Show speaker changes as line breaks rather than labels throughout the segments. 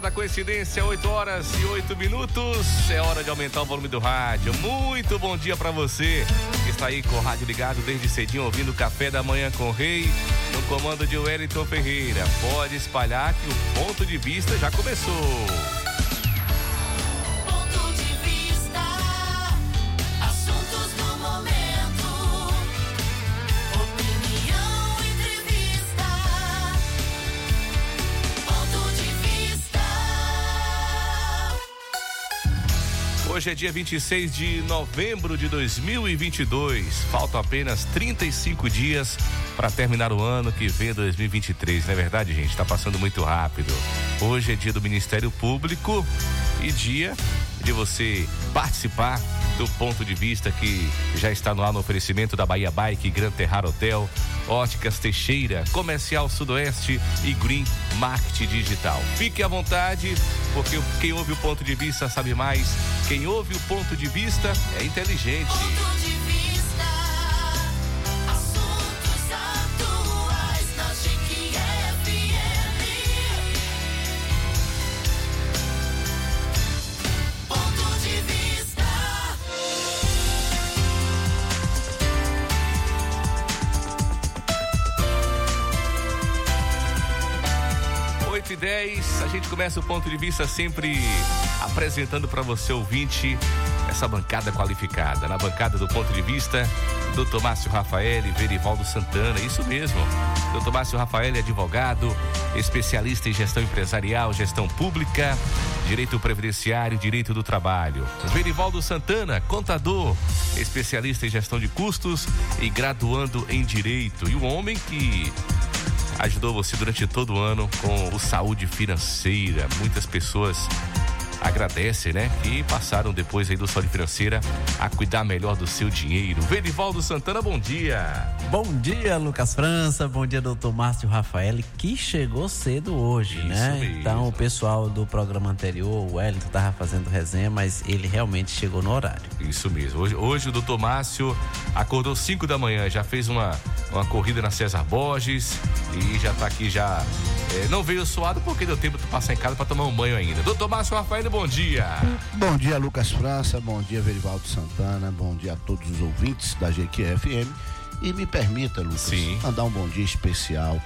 Da coincidência, 8 horas e 8 minutos. É hora de aumentar o volume do rádio. Muito bom dia para você que está aí com o rádio ligado desde cedinho, ouvindo o café da manhã com o Rei, no comando de Wellington Ferreira. Pode espalhar que o ponto de vista já começou. Hoje é dia 26 de novembro de 2022. Faltam apenas 35 dias para terminar o ano que vem 2023. Não é verdade, gente? Está passando muito rápido. Hoje é dia do Ministério Público e dia de você participar do ponto de vista que já está no ar no oferecimento da Bahia Bike, Gran Terrar Hotel, Óticas Teixeira, Comercial Sudoeste e Green Marketing Digital. Fique à vontade, porque quem ouve o ponto de vista sabe mais. Quem ouve o ponto de vista é inteligente. 8 10, a gente começa o ponto de vista sempre apresentando para você, ouvinte, essa bancada qualificada. Na bancada do ponto de vista, Dr. Márcio Rafael e Verivaldo Santana, isso mesmo. Dr. Márcio Rafael é advogado, especialista em gestão empresarial, gestão pública, direito previdenciário e direito do trabalho. Verivaldo Santana, contador, especialista em gestão de custos e graduando em direito. E o homem que ajudou você durante todo o ano com o saúde financeira. Muitas pessoas agradecem, né? E passaram depois aí do saúde financeira a cuidar melhor do seu dinheiro. Verivaldo Santana, bom dia.
Bom dia, Lucas França. Bom dia, doutor Márcio Rafael, que chegou cedo hoje,
Isso
né?
mesmo.
Então, o pessoal do programa anterior, o Wellington, tava fazendo resenha, mas ele realmente chegou no horário.
Isso mesmo. Hoje, hoje o doutor Márcio acordou 5 da manhã, já fez uma, uma corrida na César Borges e já tá aqui já. é, não veio suado porque deu tempo de passar em casa para tomar um banho ainda. Doutor Márcio Rafael, bom dia.
Bom dia, Lucas França. Bom dia, Verivaldo Santana. Bom dia a todos os ouvintes da GQFM. E me permita, Lucas,
Sim.
mandar um bom dia especial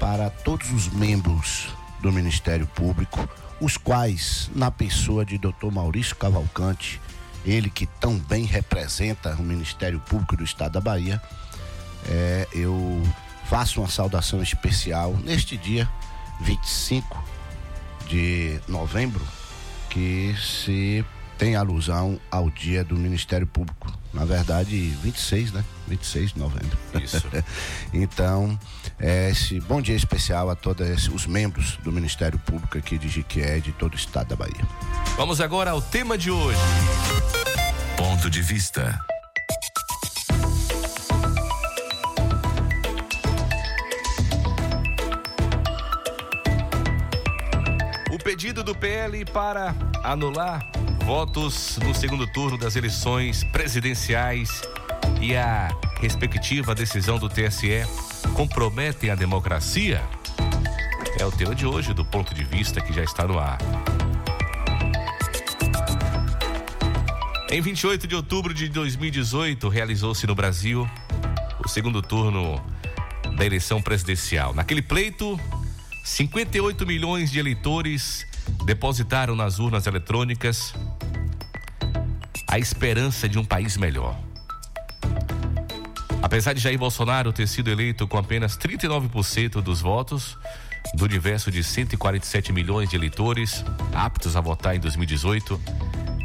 para todos os membros do Ministério Público, os quais, na pessoa de Dr. Maurício Cavalcante, ele que tão bem representa o Ministério Público do Estado da Bahia, é, eu faço uma saudação especial neste dia 25 de novembro, que se tem alusão ao dia do Ministério Público. Na verdade, 26, né? 26 de novembro.
Isso.
então, é esse bom dia especial a todos os membros do Ministério Público aqui de Jiquié, de todo o estado da Bahia.
Vamos agora ao tema de hoje.
Ponto de vista.
Pedido do PL para anular votos no segundo turno das eleições presidenciais e a respectiva decisão do TSE comprometem a democracia? É o tema de hoje do ponto de vista que já está no ar. Em 28 de outubro de 2018, realizou-se no Brasil o segundo turno da eleição presidencial. Naquele pleito, 58 milhões de eleitores depositaram nas urnas eletrônicas a esperança de um país melhor. Apesar de Jair Bolsonaro ter sido eleito com apenas 39% dos votos, do universo de 147 milhões de eleitores aptos a votar em 2018,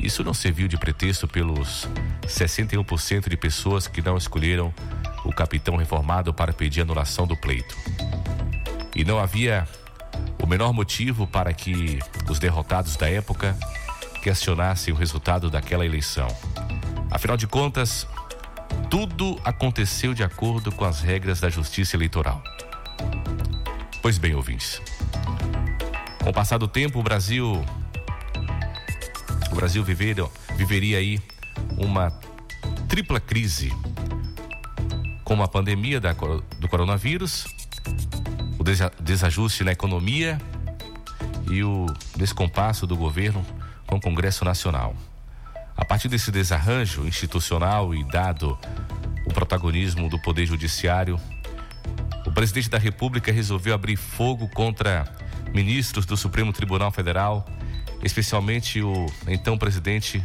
isso não serviu de pretexto pelos 61% de pessoas que não escolheram o capitão reformado para pedir anulação do pleito. E não havia o menor motivo para que os derrotados da época questionassem o resultado daquela eleição. Afinal de contas, tudo aconteceu de acordo com as regras da Justiça Eleitoral. Pois bem, ouvintes. Com o passar do tempo, o Brasil. O Brasil viveria, viveria aí uma tripla crise. Como a pandemia da do coronavírus, o desa- desajuste na economia e o descompasso do governo com o Congresso Nacional. A partir desse desarranjo institucional e dado o protagonismo do Poder Judiciário, o presidente da República resolveu abrir fogo contra ministros do Supremo Tribunal Federal, especialmente o então presidente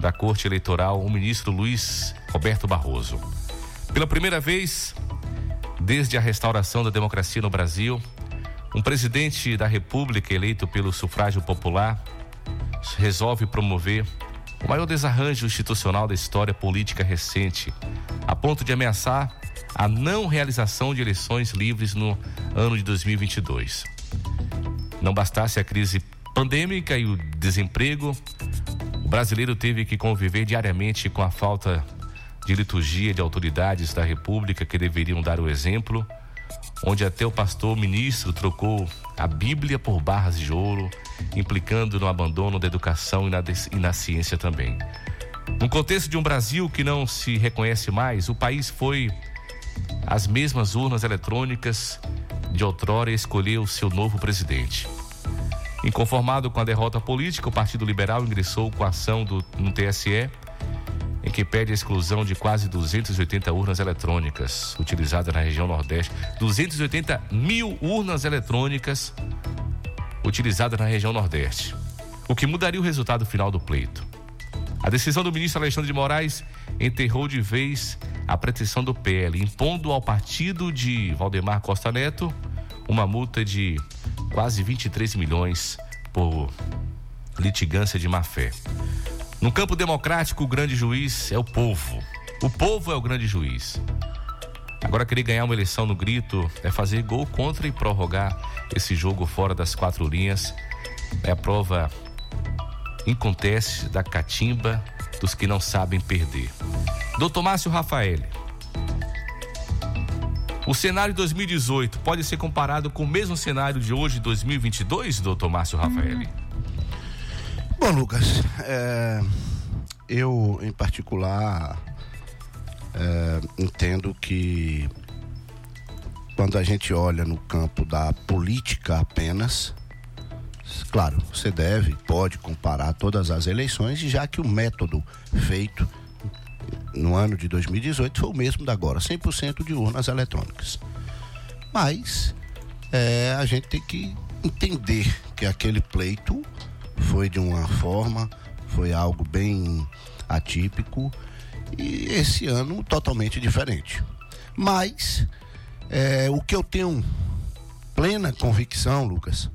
da Corte Eleitoral, o ministro Luiz Roberto Barroso. Pela primeira vez, desde a restauração da democracia no Brasil, um presidente da República eleito pelo sufrágio popular resolve promover o maior desarranjo institucional da história política recente, a ponto de ameaçar a não realização de eleições livres no ano de 2022. Não bastasse a crise pandêmica e o desemprego, o brasileiro teve que conviver diariamente com a falta de liturgia de autoridades da República que deveriam dar o exemplo, onde até o pastor ministro trocou a Bíblia por barras de ouro, implicando no abandono da educação e na, e na ciência também. No contexto de um Brasil que não se reconhece mais, o país foi às mesmas urnas eletrônicas de outrora escolheu seu novo presidente. Inconformado com a derrota política, o Partido Liberal ingressou com a ação do, no TSE, em que pede a exclusão de quase 280 urnas eletrônicas utilizadas na região Nordeste. 280 mil urnas eletrônicas utilizadas na região Nordeste. O que mudaria o resultado final do pleito. A decisão do ministro Alexandre de Moraes enterrou de vez a pretensão do PL, impondo ao partido de Valdemar Costa Neto uma multa de quase 23 milhões por litigância de má fé. No campo democrático, o grande juiz é o povo. O povo é o grande juiz. Agora, querer ganhar uma eleição no grito é fazer gol contra e prorrogar esse jogo fora das quatro linhas. É a prova inconteste da catimba dos que não sabem perder. Doutor Márcio Rafael. O cenário de 2018 pode ser comparado com o mesmo cenário de hoje, 2022, doutor Márcio Rafael?
Bom, Lucas, é, eu em particular é, entendo que quando a gente olha no campo da política apenas, claro, você deve, pode comparar todas as eleições, já que o método feito no ano de 2018 foi o mesmo da agora, 100% de urnas eletrônicas. Mas é, a gente tem que entender que aquele pleito foi de uma forma, foi algo bem atípico e esse ano totalmente diferente. Mas é, o que eu tenho plena convicção, Lucas,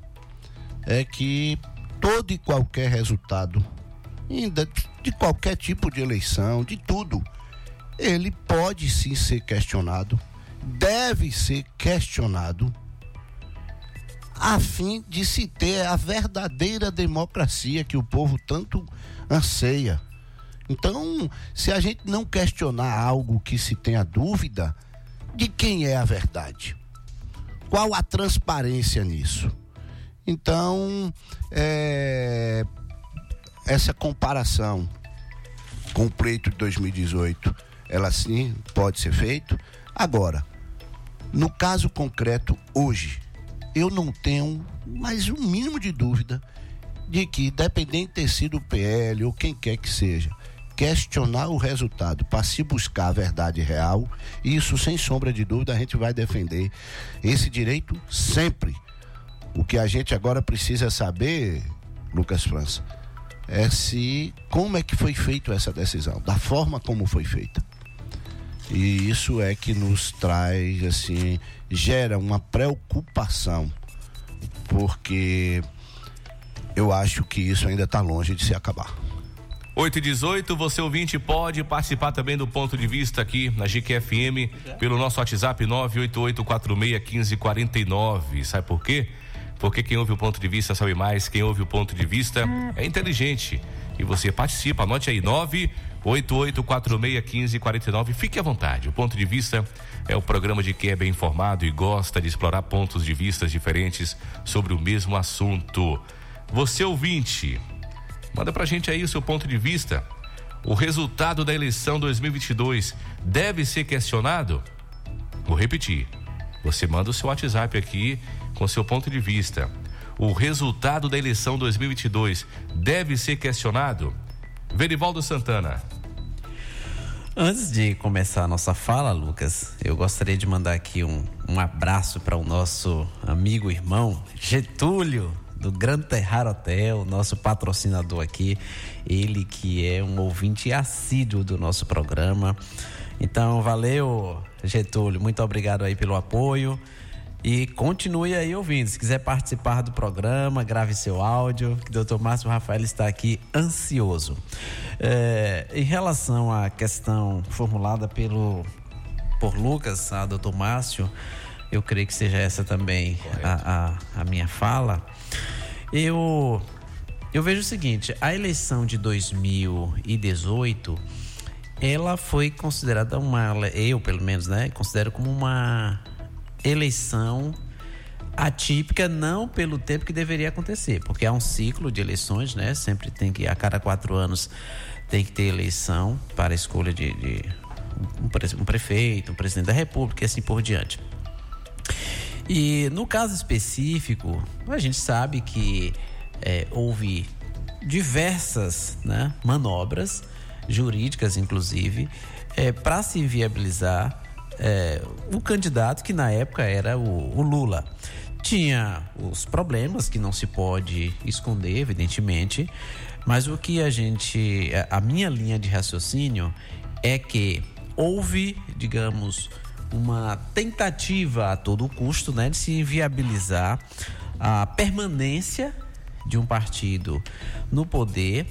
é que todo e qualquer resultado, ainda de qualquer tipo de eleição, de tudo, ele pode sim ser questionado, deve ser questionado a fim de se ter a verdadeira democracia que o povo tanto anseia. Então, se a gente não questionar algo que se tenha dúvida, de quem é a verdade? Qual a transparência nisso? Então, é, essa comparação com o pleito de 2018, ela sim pode ser feita. Agora, no caso concreto, hoje, eu não tenho mais um mínimo de dúvida de que, dependente de ter sido o PL ou quem quer que seja, questionar o resultado para se buscar a verdade real, isso sem sombra de dúvida a gente vai defender esse direito sempre. O que a gente agora precisa saber, Lucas França, é se como é que foi feita essa decisão, da forma como foi feita. E isso é que nos traz assim, gera uma preocupação, porque eu acho que isso ainda está longe de se acabar.
8 e 18, você ouvinte pode participar também do ponto de vista aqui na GQFM pelo nosso WhatsApp 988461549. Sabe por quê? porque quem ouve o ponto de vista sabe mais, quem ouve o ponto de vista é inteligente. E você participa, anote aí, 988461549. Fique à vontade. O ponto de vista é o programa de quem é bem informado e gosta de explorar pontos de vistas diferentes sobre o mesmo assunto. Você ouvinte, manda pra gente aí o seu ponto de vista. O resultado da eleição 2022 deve ser questionado? Vou repetir. Você manda o seu WhatsApp aqui com seu ponto de vista. O resultado da eleição 2022 deve ser questionado? Verivaldo Santana.
Antes de começar a nossa fala, Lucas, eu gostaria de mandar aqui um, um abraço para o nosso amigo irmão Getúlio, do Gran Terrar Hotel, nosso patrocinador aqui. Ele que é um ouvinte assíduo do nosso programa. Então, valeu, Getúlio. Muito obrigado aí pelo apoio. E continue aí ouvindo. Se quiser participar do programa, grave seu áudio, que o doutor Márcio Rafael está aqui ansioso. É, em relação à questão formulada pelo por Lucas, a doutor Márcio, eu creio que seja essa também a, a, a minha fala. Eu, eu vejo o seguinte: a eleição de 2018 ela foi considerada uma, eu pelo menos, né, considero como uma eleição atípica não pelo tempo que deveria acontecer, porque há um ciclo de eleições, né? Sempre tem que a cada quatro anos tem que ter eleição para a escolha de, de um, pre- prefeito, um presidente da República e assim por diante. E no caso específico, a gente sabe que é, houve diversas né, manobras jurídicas, inclusive, para se viabilizar é, o candidato que na época era o, o Lula. Tinha os problemas que não se pode esconder, evidentemente, mas o que a gente. A minha linha de raciocínio é que houve, digamos, uma tentativa a todo custo né, de se viabilizar a permanência de um partido no poder.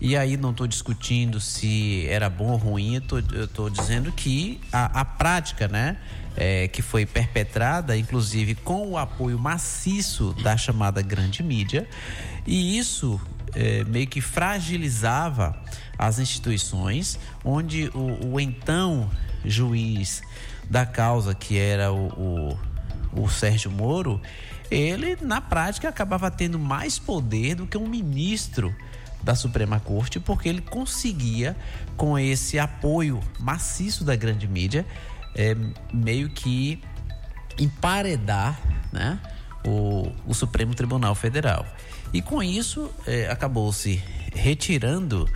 E aí não estou discutindo se era bom ou ruim, eu estou dizendo que a, a prática, né, é, que foi perpetrada, inclusive com o apoio maciço da chamada grande mídia, e isso é, meio que fragilizava as instituições, onde o, o então juiz da causa, que era o, o, o Sérgio Moro, ele na prática acabava tendo mais poder do que um ministro da Suprema Corte, porque ele conseguia, com esse apoio maciço da grande mídia, é, meio que emparedar né, o, o Supremo Tribunal Federal. E com isso, é, acabou-se retirando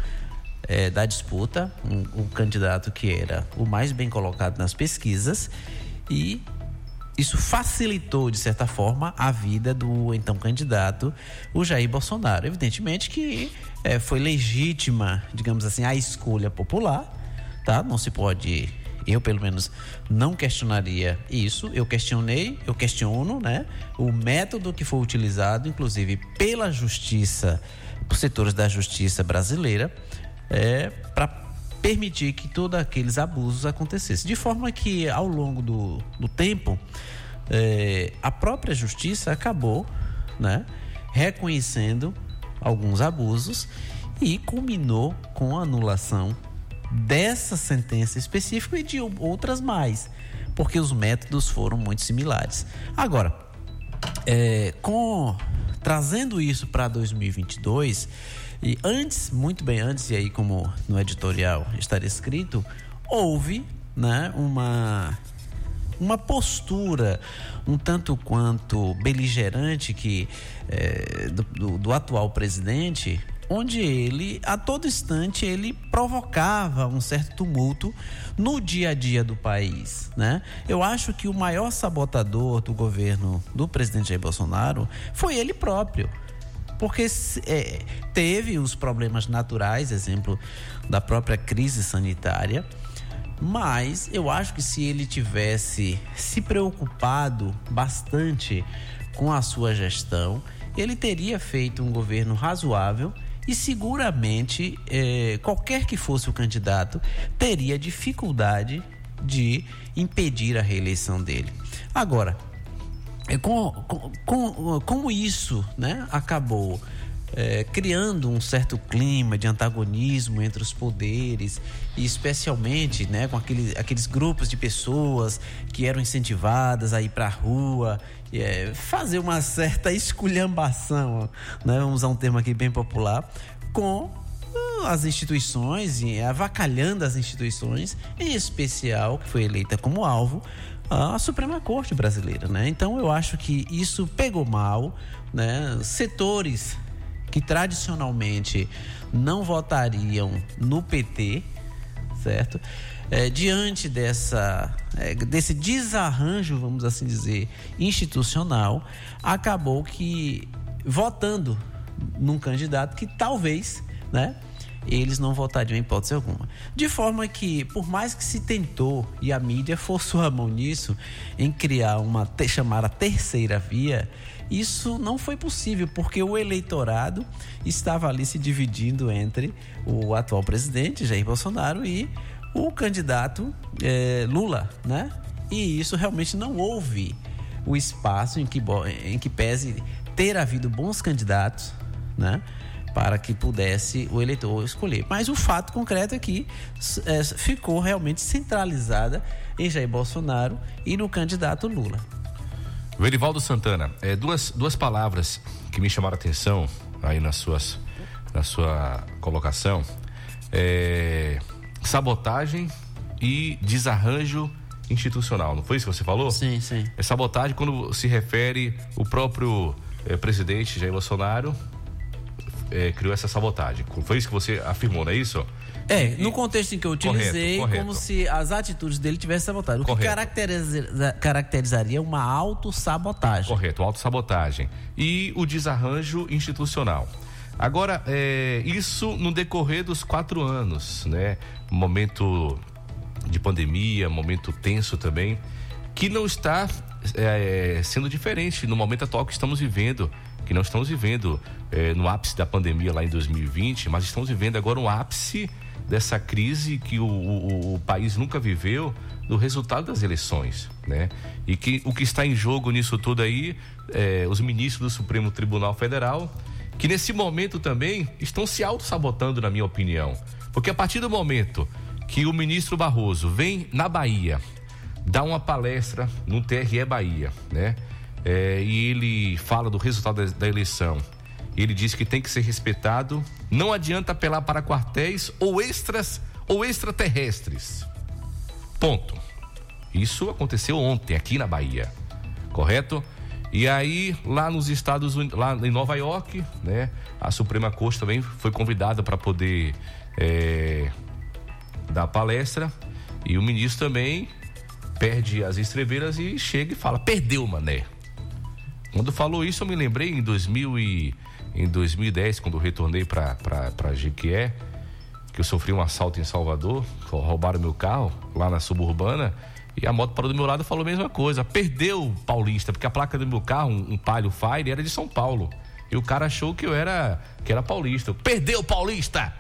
é, da disputa um, um candidato que era o mais bem colocado nas pesquisas e isso facilitou, de certa forma, a vida do então candidato, o Jair Bolsonaro. Evidentemente que é, foi legítima, digamos assim, a escolha popular, tá? Não se pode, eu pelo menos não questionaria isso. Eu questionei, eu questiono, né? O método que foi utilizado, inclusive pela justiça, por setores da justiça brasileira, é, para permitir que todos aqueles abusos acontecessem. De forma que, ao longo do, do tempo, eh, a própria justiça acabou né, reconhecendo alguns abusos e culminou com a anulação dessa sentença específica e de outras mais, porque os métodos foram muito similares. Agora, é, com trazendo isso para 2022 e antes, muito bem antes e aí como no editorial estaria escrito, houve, né, uma uma postura um tanto quanto beligerante que é, do, do, do atual presidente onde ele a todo instante ele provocava um certo tumulto no dia a dia do país, né? Eu acho que o maior sabotador do governo do presidente Jair Bolsonaro foi ele próprio, porque é, teve os problemas naturais, exemplo da própria crise sanitária, mas eu acho que se ele tivesse se preocupado bastante com a sua gestão, ele teria feito um governo razoável e seguramente eh, qualquer que fosse o candidato teria dificuldade de impedir a reeleição dele. Agora, é, com, com, com- como isso né, acabou é, criando um certo clima de antagonismo entre os poderes e especialmente né, com aquele, aqueles grupos de pessoas que eram incentivadas a ir para a rua é, fazer uma certa esculhambação, né, vamos usar um termo aqui bem popular, com ah, as instituições e avacalhando as instituições, em especial que foi eleita como alvo a Suprema Corte brasileira, né? Então eu acho que isso pegou mal, né? Setores que tradicionalmente não votariam no PT, certo? É, diante dessa, é, desse desarranjo, vamos assim dizer, institucional, acabou que votando num candidato que talvez, né? Eles não votariam em hipótese alguma. De forma que, por mais que se tentou, e a mídia forçou a mão nisso, em criar uma, te- chamar a terceira via, isso não foi possível, porque o eleitorado estava ali se dividindo entre o atual presidente, Jair Bolsonaro, e o candidato eh, Lula, né? E isso realmente não houve o espaço em que, em que pese ter havido bons candidatos, né? Para que pudesse o eleitor escolher. Mas o fato concreto é que é, ficou realmente centralizada em Jair Bolsonaro e no candidato Lula.
Verivaldo Santana, é, duas, duas palavras que me chamaram a atenção aí nas suas, na sua colocação. É, sabotagem e desarranjo institucional, não foi isso que você falou?
Sim, sim.
É sabotagem quando se refere o próprio eh, presidente Jair Bolsonaro eh, criou essa sabotagem. Foi isso que você afirmou, não é isso?
É, no contexto em que eu utilizei,
Correto, correto.
como se as atitudes dele tivessem sabotado. O que
Correto.
caracteriza- caracterizaria uma autossabotagem.
Correto, autossabotagem. E o desarranjo institucional. Agora, é, isso no decorrer dos quatro anos, né? Momento de pandemia, momento tenso também, que não está é, sendo diferente no momento atual que estamos vivendo, que não estamos vivendo é, no ápice da pandemia lá em 2020, mas estamos vivendo agora um ápice dessa crise que o, o- o país nunca viveu do resultado das eleições, né? E que o que está em jogo nisso tudo aí, é, os ministros do Supremo Tribunal Federal, que nesse momento também estão se auto-sabotando, na minha opinião. Porque a partir do momento que o ministro Barroso vem na Bahia dar uma palestra no TRE Bahia, né? É, e ele fala do resultado da, da eleição. Ele diz que tem que ser respeitado. Não adianta apelar para quartéis ou extras ou extraterrestres. Ponto. Isso aconteceu ontem aqui na Bahia, correto? E aí lá nos Estados Unidos, lá em Nova York, né? A Suprema Corte também foi convidada para poder é, dar palestra e o ministro também perde as estrebeiras e chega e fala: perdeu, mané. Quando falou isso, eu me lembrei em 2000 e, em 2010, quando retornei para Jequié, que eu sofri um assalto em Salvador, roubaram meu carro lá na suburbana, e a moto parou do meu lado e falou a mesma coisa. Perdeu Paulista, porque a placa do meu carro, um, um Palio Fire, era de São Paulo. E o cara achou que eu era, que era paulista. Perdeu Paulista!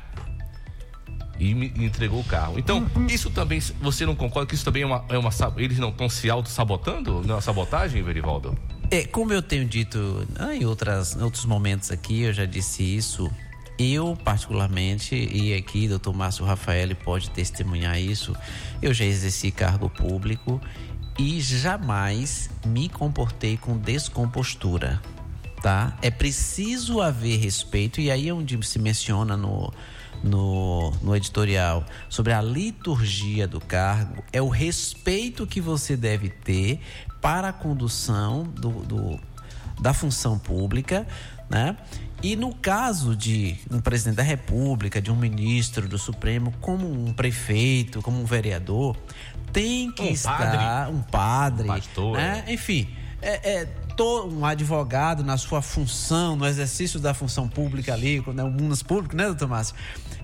E me entregou o carro. Então, isso também, você não concorda que isso também é uma. É uma eles não estão se auto-sabotando? Não é sabotagem, Verivaldo?
É, como eu tenho dito ah, em outras, outros momentos aqui, eu já disse isso. Eu, particularmente, e aqui doutor Márcio Rafael pode testemunhar isso, eu já exerci cargo público e jamais me comportei com descompostura, tá? É preciso haver respeito, e aí é onde se menciona no, no, no editorial sobre a liturgia do cargo, é o respeito que você deve ter para a condução do, do- da função pública, né? E no caso de um presidente da República, de um ministro do Supremo, como um prefeito, como um vereador, tem que
Um
estar
padre.
um padre,
Um pastor,
né?
é.
Enfim, é, é to- um advogado na sua função, no exercício da função pública ali, né, o mundo público, né, doutor Márcio?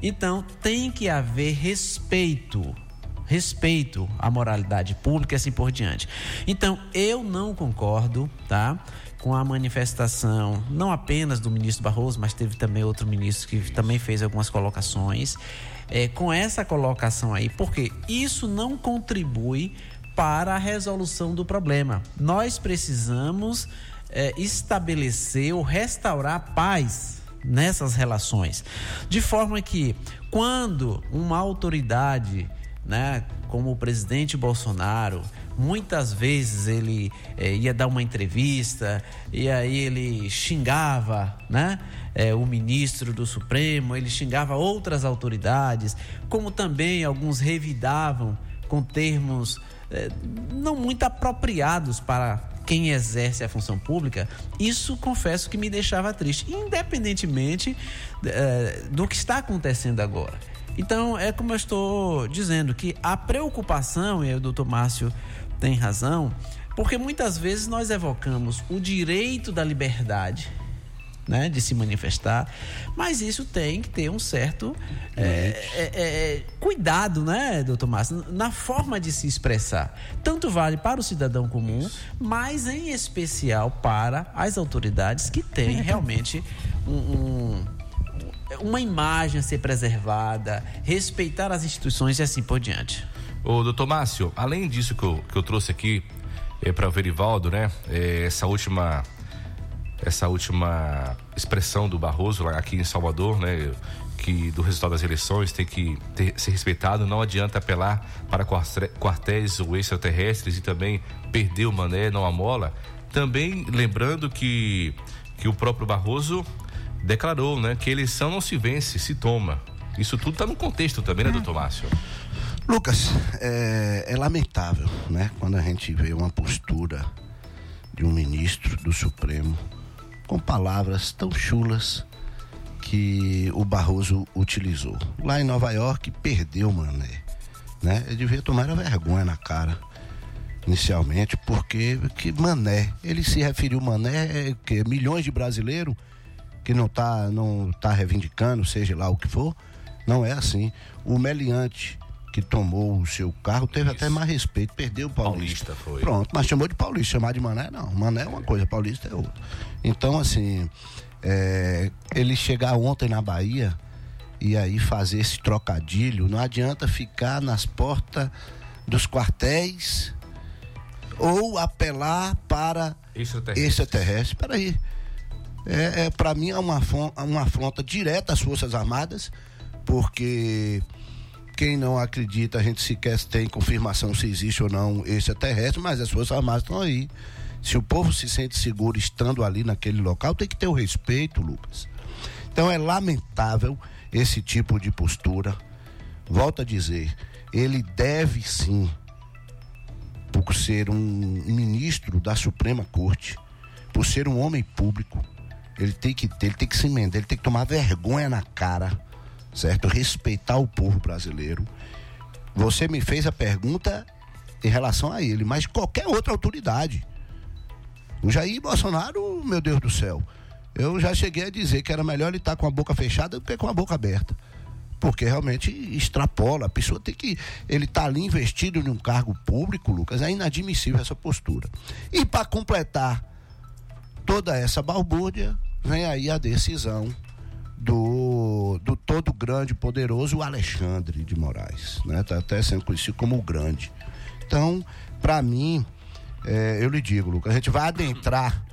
Então, tem que haver respeito. Respeito à moralidade pública e assim por diante. Então, eu não concordo, tá? Com a manifestação, não apenas do ministro Barroso, mas teve também outro ministro que também fez algumas colocações. é, com essa colocação aí, porque isso não contribui para a resolução do problema. Nós precisamos eh, estabelecer ou restaurar paz nessas relações, de forma que quando uma autoridade, né, como o presidente Bolsonaro, muitas vezes ele eh, ia dar uma entrevista e aí ele xingava, né, eh, o ministro do Supremo, ele xingava outras autoridades, como também alguns revidavam com termos eh, não muito apropriados para quem exerce a função pública, isso confesso que me deixava triste, independentemente eh, do que está acontecendo agora. Então, é como eu estou dizendo, que a preocupação, e o doutor Márcio tem razão, porque muitas vezes nós evocamos o direito da liberdade. Né, de se manifestar, mas isso tem que ter um certo é, é, é, cuidado, né, doutor Márcio, na forma de se expressar. Tanto vale para o cidadão comum, mas em especial para as autoridades que têm realmente um, um uma imagem a ser preservada, respeitar as instituições e assim por diante.
Ô, doutor Márcio, além disso que eu, que eu trouxe aqui é, para o Verivaldo, né? eh, essa última essa última expressão do Barroso aqui em Salvador, né? Que do resultado das eleições tem que ter- ser respeitado. Não adianta apelar para quartéis ou extraterrestres e também perder o mané, não a mola. Também lembrando que, que o próprio Barroso declarou, né? Que eleição não se vence, se toma. Isso tudo está no contexto também, né, doutor Márcio?
Lucas, é, é lamentável, né? Quando a gente vê uma postura de um ministro do Supremo com palavras tão chulas que o Barroso utilizou. Lá em Nova York, perdeu, mané. Né? Ele devia tomar vergonha na cara inicialmente, porque que mané, ele se referiu mané é que milhões de brasileiros que não tá não tá reivindicando, seja lá o que for, não é assim. O meliante que tomou o seu carro teve até mais respeito, perdeu o Paulista.
Paulista foi.
Pronto, mas chamou de Paulista, chamar de Mané não. Mané é uma coisa, Paulista é outra. Então, assim, é, ele chegar ontem na Bahia e aí fazer esse trocadilho, não adianta ficar nas portas dos quartéis ou apelar para
Extraterrestre.
extraterrestre. Peraí. É, é, para mim é uma, uma afronta direta às Forças Armadas, porque quem não acredita, a gente sequer tem confirmação se existe ou não extraterrestre, mas as Forças Armadas estão aí. Se o povo se sente seguro estando ali naquele local, tem que ter o respeito, Lucas. Então é lamentável esse tipo de postura. Volto a dizer, ele deve sim por ser um ministro da Suprema Corte, por ser um homem público, ele tem que ter, ele tem que se emendar, ele tem que tomar vergonha na cara, certo? Respeitar o povo brasileiro. Você me fez a pergunta em relação a ele, mas qualquer outra autoridade. O Jair Bolsonaro, meu Deus do céu, eu já cheguei a dizer que era melhor ele estar com a boca fechada do que com a boca aberta. Porque realmente extrapola. A pessoa tem que. Ele está ali investido em um cargo público, Lucas. É inadmissível essa postura. E para completar toda essa balbúrdia, vem aí a decisão do, do todo grande e poderoso Alexandre de Moraes. Né? Tá até sendo conhecido como o grande. Então, para mim, é, eu lhe digo, Lucas, a gente vai adentrar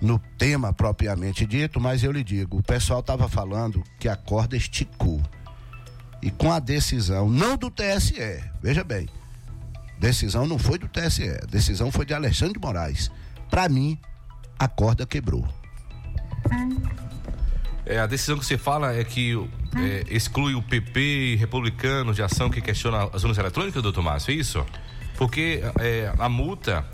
no tema propriamente dito, mas eu lhe digo, o pessoal estava falando que a corda esticou. E com a decisão, não do TSE, veja bem, decisão não foi do TSE, decisão foi de Alexandre de Moraes. Para mim, a corda quebrou.
É, a decisão que você fala é que é, exclui o PP e republicanos de ação que questiona as urnas eletrônicas, doutor Márcio, é isso? Porque é, a multa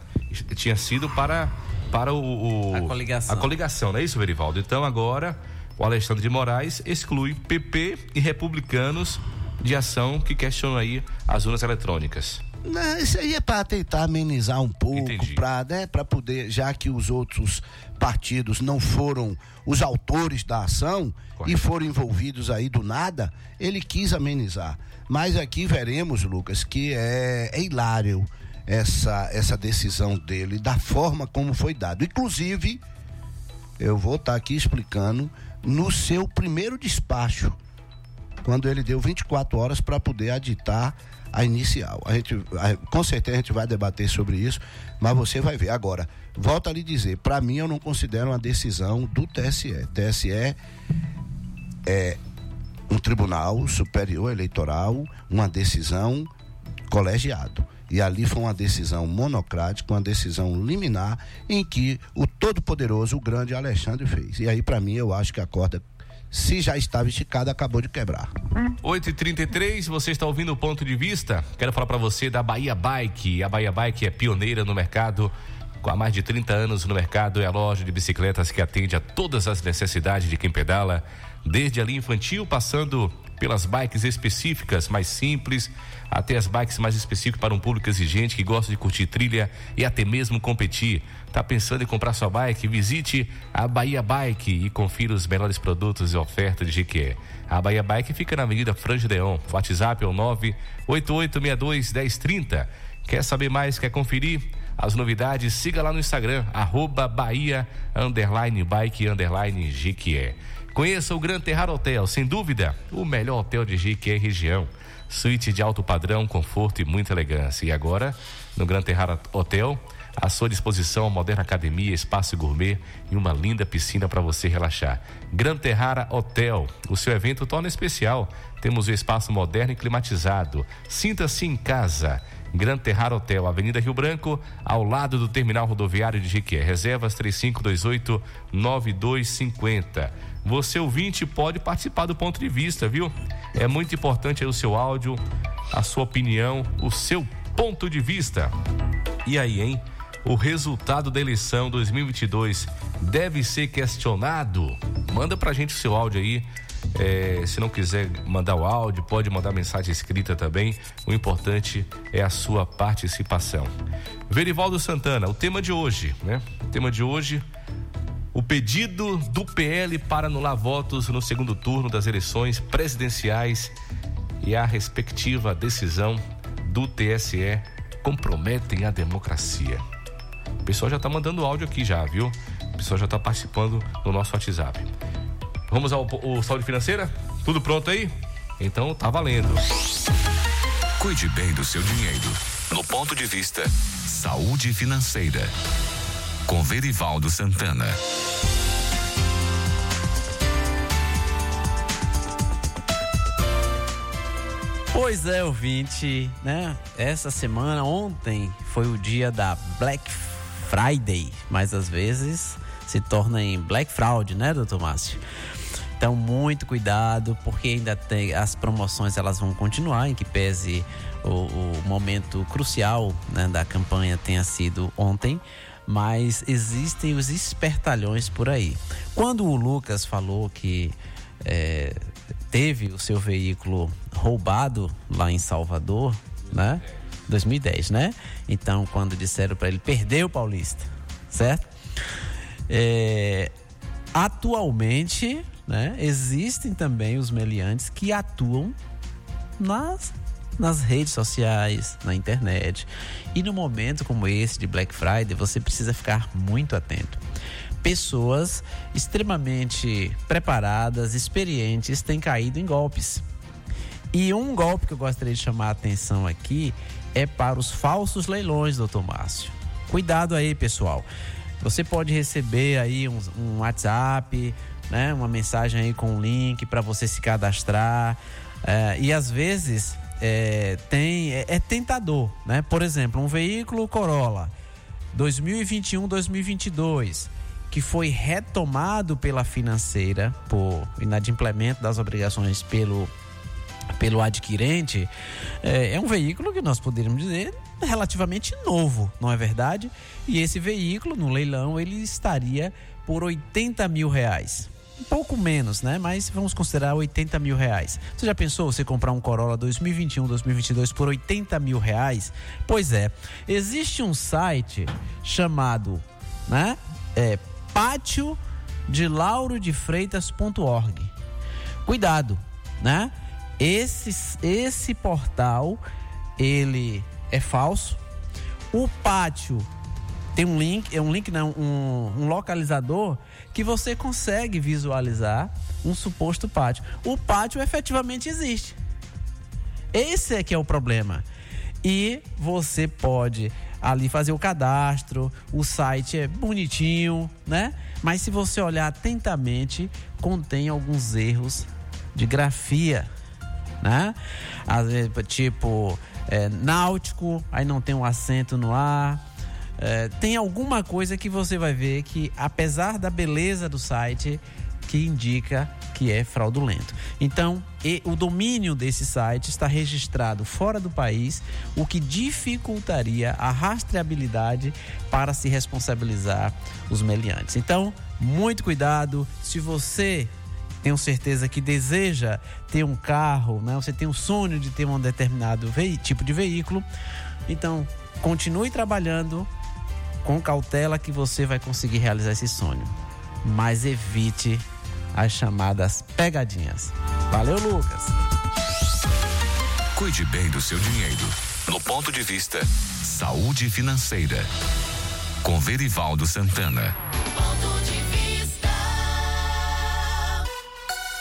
tinha sido para, para o, o-
A coligação.
A coligação, não é isso, Verivaldo? Então agora o Alexandre de Moraes exclui PP e republicanos de ação que questionam aí as urnas eletrônicas.
Não, isso aí é para tentar amenizar um pouco, para né, pra poder, já que os outros partidos não foram os autores da ação
Correto.
e foram envolvidos aí do nada, ele quis amenizar. Mas aqui veremos, Lucas, que é, é hilário essa, essa decisão dele, da forma como foi dado. Inclusive, eu vou estar aqui explicando no seu primeiro despacho quando ele deu 24 horas para poder aditar a inicial. A gente, a- com certeza a gente vai debater sobre isso, mas você vai ver. Agora, volto a lhe dizer, para mim eu não considero uma decisão do TSE. TSE é um tribunal superior eleitoral, uma decisão colegiado. E ali foi uma decisão monocrática, uma decisão liminar, em que o todo-poderoso, o grande Alexandre fez. E aí, para mim, eu acho que a corda, se já estava esticada, acabou de quebrar.
8h33, você está ouvindo o ponto de vista? Quero falar para você da Bahia Bike. A Bahia Bike é pioneira no mercado. Há mais de 30 anos no mercado, é a loja de bicicletas que atende a todas as necessidades de quem pedala, desde a linha infantil, passando pelas bikes específicas, mais simples, até as bikes mais específicas para um público exigente que gosta de curtir trilha e até mesmo competir. Tá pensando em comprar sua bike? Visite a Bahia Bike e confira os melhores produtos e ofertas de Jequié. A Bahia Bike fica na Avenida Frangideon. O WhatsApp é o 988621030. Quer saber mais? Quer conferir? As novidades, siga lá no Instagram, arroba Bahia, underline, bike, underline. Conheça o Gran Terrar Hotel, sem dúvida, o melhor hotel de Jequié região. Suíte de alto padrão, conforto e muita elegância. E agora, no Gran Terrar Hotel, à sua disposição, moderna academia, espaço gourmet e uma linda piscina para você relaxar. Gran Terrara Hotel, o seu evento torna especial. Temos um espaço moderno e climatizado. Sinta-se em casa. Gran Terrar Hotel, Avenida Rio Branco, ao lado do terminal rodoviário de Jequié. Reservas 3528-9250. Você ouvinte pode participar do ponto de vista, viu? É muito importante aí o seu áudio, a sua opinião, o seu ponto de vista. E aí, hein? O resultado da eleição 2022 deve ser questionado? Manda pra gente o seu áudio aí. É, se não quiser mandar o áudio, pode mandar mensagem escrita também. O importante é a sua participação. Verivaldo Santana, o tema de hoje, né? O tema de hoje, o pedido do PL para anular votos no segundo turno das eleições presidenciais e a respectiva decisão do TSE comprometem a democracia. O pessoal já tá mandando áudio aqui já, viu? O pessoal já tá participando no nosso WhatsApp. Vamos ao o saúde financeira? Tudo pronto aí? Então tá valendo.
Cuide bem do seu dinheiro. No ponto de vista Saúde Financeira. Com Verivaldo Santana.
Pois é, ouvinte, né? Essa semana, ontem, foi o dia da Black Friday, mas às vezes se torna em Black Fraud, né, doutor Márcio? Então, muito cuidado, porque ainda tem as promoções, elas vão continuar, em que pese o, o momento crucial né, da campanha tenha sido ontem, mas existem os espertalhões por aí. Quando o Lucas falou que é, teve o seu veículo roubado lá em Salvador, né? 2010, né? Então, quando disseram para ele perdeu o Paulista, certo? É, atualmente, né? Existem também os meliantes que atuam nas nas redes sociais, na internet. E no momento como esse de Black Friday, você precisa ficar muito atento. Pessoas extremamente preparadas, experientes, têm caído em golpes. E um golpe que eu gostaria de chamar a atenção aqui é para os falsos leilões, doutor Márcio. Cuidado aí, pessoal. Você pode receber aí um, um WhatsApp, né, uma mensagem aí com um link para você se cadastrar. É, e às vezes é, tem, é, é tentador, né? Por exemplo, um veículo Corolla 2021-2022 que foi retomado pela financeira por inadimplemento das obrigações pelo pelo adquirente, é, é um veículo que nós poderíamos dizer relativamente novo, não é verdade? E esse veículo, no leilão, ele estaria por 80 mil reais. Um pouco menos, né? Mas vamos considerar 80 mil reais. Você já pensou você comprar um Corolla 2021, 2022 por 80 mil reais? Pois é, existe um site chamado, né? É, pátio de lauro de freitas.org. Cuidado, né? Esse, esse portal, ele é falso. O pátio tem um link, é um link não, um, um localizador que você consegue visualizar um suposto pátio. O pátio efetivamente existe. Esse é que é o problema. E você pode ali fazer o cadastro, o site é bonitinho, né? Mas se você olhar atentamente, contém alguns erros de grafia, né? Às vezes, tipo, é, náutico, aí não tem um acento no ar. É, tem alguma coisa que você vai ver que, apesar da beleza do site, que indica que é fraudulento. Então, o domínio desse site está registrado fora do país, o que dificultaria a rastreabilidade para se responsabilizar os meliantes. Então, muito cuidado. Se você tenho certeza que deseja ter um carro, né? Você tem um sonho de ter um determinado tipo de veículo. Então, continue trabalhando com cautela que você vai conseguir realizar esse sonho. Mas evite as chamadas pegadinhas. Valeu, Lucas.
Cuide bem do seu dinheiro. No ponto de vista Saúde Financeira. Com Verivaldo Santana.
Ponto de vista.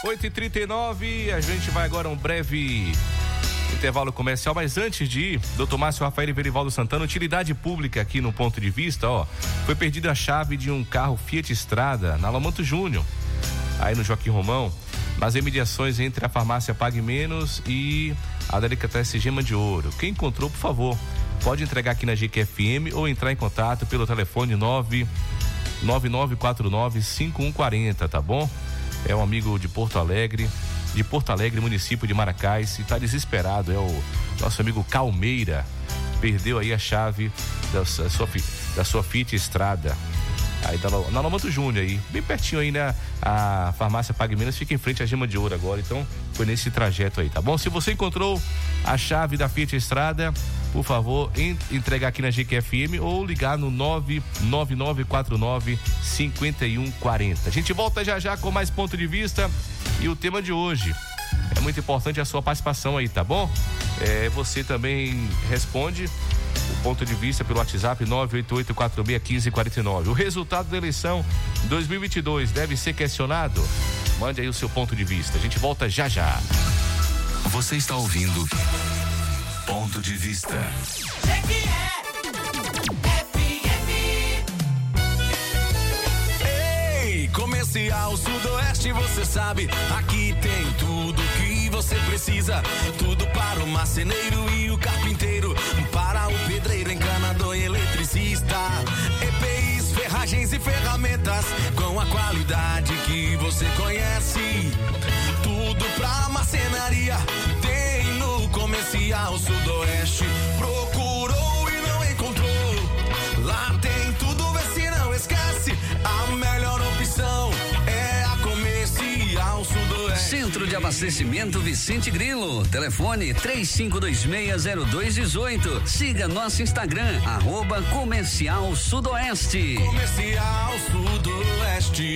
8h39, a gente vai agora a um breve intervalo comercial, mas antes de ir, doutor Márcio Rafael Verivaldo Santana, utilidade pública aqui no ponto de vista, ó, foi perdida a chave de um carro Fiat Estrada na Lamanto Júnior, aí no Joaquim Romão, nas imediações entre a farmácia Pague Menos e a Delicatessen Gema de Ouro. Quem encontrou, por favor, pode entregar aqui na GQFM ou entrar em contato pelo telefone 9 9949-5140, tá bom? É um amigo de Porto Alegre, de Porto Alegre, município de Maracás, e tá desesperado. É o nosso amigo Calmeira. Perdeu aí a chave da sua, da sua Fiat Estrada. Aí tá na Lomanto Júnior aí, bem pertinho aí, né? A farmácia Pague Menos fica em frente à Gema de Ouro agora, então foi nesse trajeto aí, tá bom? Se você encontrou a chave da Fiat Estrada, por favor, en- entregar aqui na GQFM ou ligar no 99949 5140. A gente volta já já com mais ponto de vista e o tema de hoje. É muito importante a sua participação aí, tá bom? É, você também responde o ponto de vista pelo WhatsApp 988461549. O resultado da eleição 2022 deve ser questionado? Mande aí o seu ponto de vista. A gente volta já já.
Você está ouvindo Ponto de Vista.
Ei, Comercial Sudoeste, você sabe, aqui tem tudo que você precisa. Tudo para o marceneiro e o carpinteiro, para o pedreiro, encanador e eletricista. EPIs, ferragens e ferramentas com a qualidade que você conhece. Tudo pra marcenaria Comercial Sudoeste. Procurou e não encontrou. Lá tem tudo, vê se não esquece. A melhor opção é a Comercial Sudoeste.
Centro de Abastecimento Vicente Grilo. Telefone 35260218. Siga nosso Instagram, arroba Comercial Sudoeste.
Comercial Sudoeste.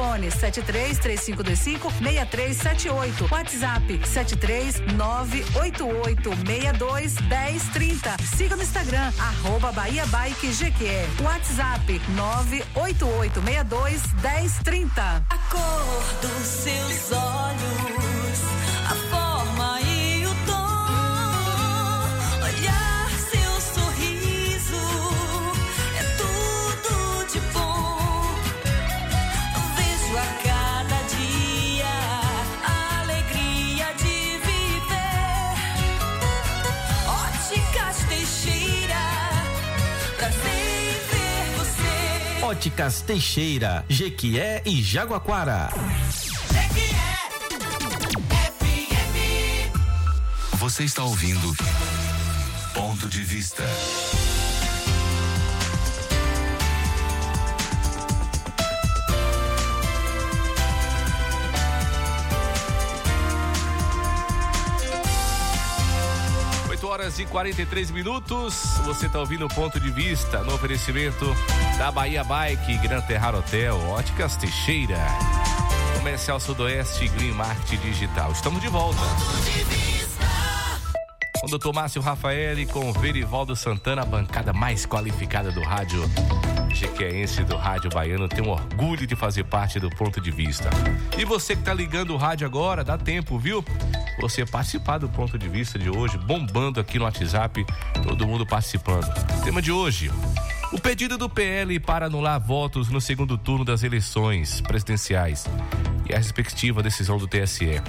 73 3525 6378, WhatsApp 73 988 62 1030. Siga no Instagram, arroba Bahia Bike Jequié. WhatsApp 988 62 1030.
A cor dos seus olhos,
Óticas Teixeira, Jequié e Jaguaquara.
Você está ouvindo Ponto de Vista.
Horas e 43 minutos. Você está ouvindo o ponto de vista no oferecimento da Bahia Bike, Gran Terrar Hotel, Óticas Teixeira, Comercial Sudoeste, Green Market Digital. Estamos de volta. Com o doutor Márcio Rafael e com o Verivaldo Santana, a bancada mais qualificada do rádio jequeense do rádio baiano. Tenho orgulho de fazer parte do ponto de vista. E você que tá ligando o rádio agora, dá tempo, viu? Você participar do ponto de vista de hoje, bombando aqui no WhatsApp, todo mundo participando. Tema de hoje. O pedido do PL para anular votos no segundo turno das eleições presidenciais e a respectiva decisão do TSE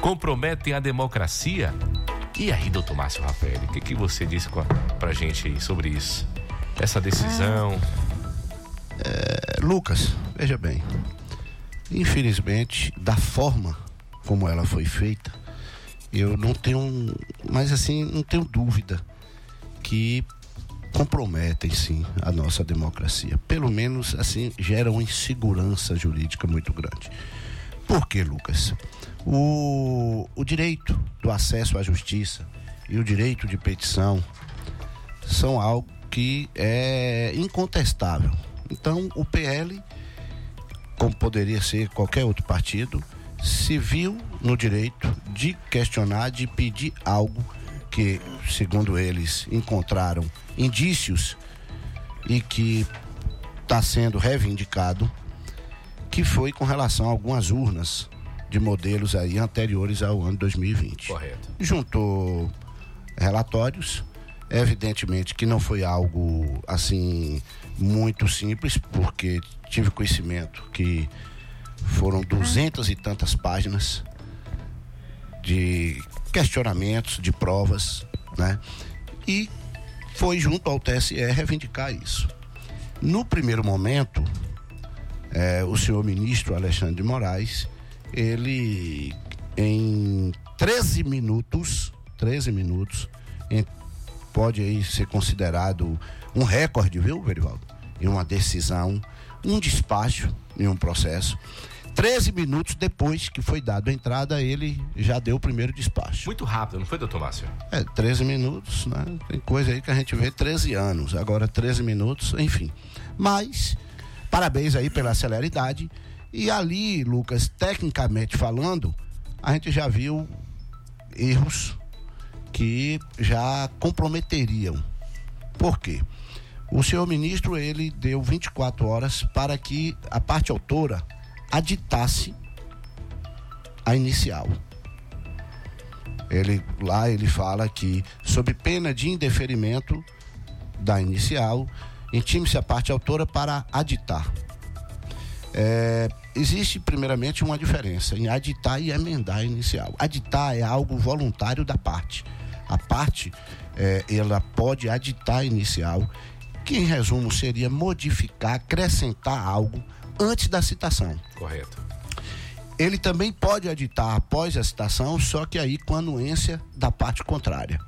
comprometem a democracia? E aí, doutor Márcio Rafael, o que, que você disse a, pra gente aí sobre isso? Essa decisão.
É, Lucas, veja bem. Infelizmente, da forma como ela foi feita, eu não tenho, mas assim, não tenho dúvida que comprometem sim a nossa democracia. Pelo menos assim gera uma insegurança jurídica muito grande. Por que, Lucas? O, o direito do acesso à justiça e o direito de petição são algo que é incontestável. Então, o PL, como poderia ser qualquer outro partido, se viu no direito de questionar, de pedir algo que, segundo eles, encontraram indícios e que está sendo reivindicado, que foi com relação a algumas urnas de modelos aí anteriores ao ano 2020.
Correto.
Juntou relatórios, evidentemente que não foi algo assim muito simples, porque tive conhecimento que foram duzentas e tantas páginas de questionamentos, de provas, né? E foi junto ao TSE reivindicar isso. No primeiro momento, eh, o senhor ministro Alexandre de Moraes, ele em 13 minutos, 13 minutos, em- pode aí ser considerado um recorde, viu, Verivaldo? Em uma decisão, um despacho em um processo. 13 minutos depois que foi dado a entrada, ele já deu o primeiro despacho.
Muito rápido, não foi, doutor Márcio?
É, 13 minutos, né? Tem coisa aí que a gente vê 13 anos, agora 13 minutos, enfim. Mas, parabéns aí pela celeridade. E ali, Lucas, tecnicamente falando, a gente já viu erros que já comprometeriam. Por quê? O senhor ministro, ele deu 24 horas para que a parte autora aditasse a inicial. Ele lá ele fala que sob pena de indeferimento da inicial, intime-se a parte autora para aditar. É, existe primeiramente uma diferença em aditar e emendar a inicial. Aditar é algo voluntário da parte. A parte é, ela pode aditar a inicial, que em resumo seria modificar, acrescentar algo antes da citação.
Correto.
Ele também pode aditar após a citação, só que aí com a anuência da parte contrária.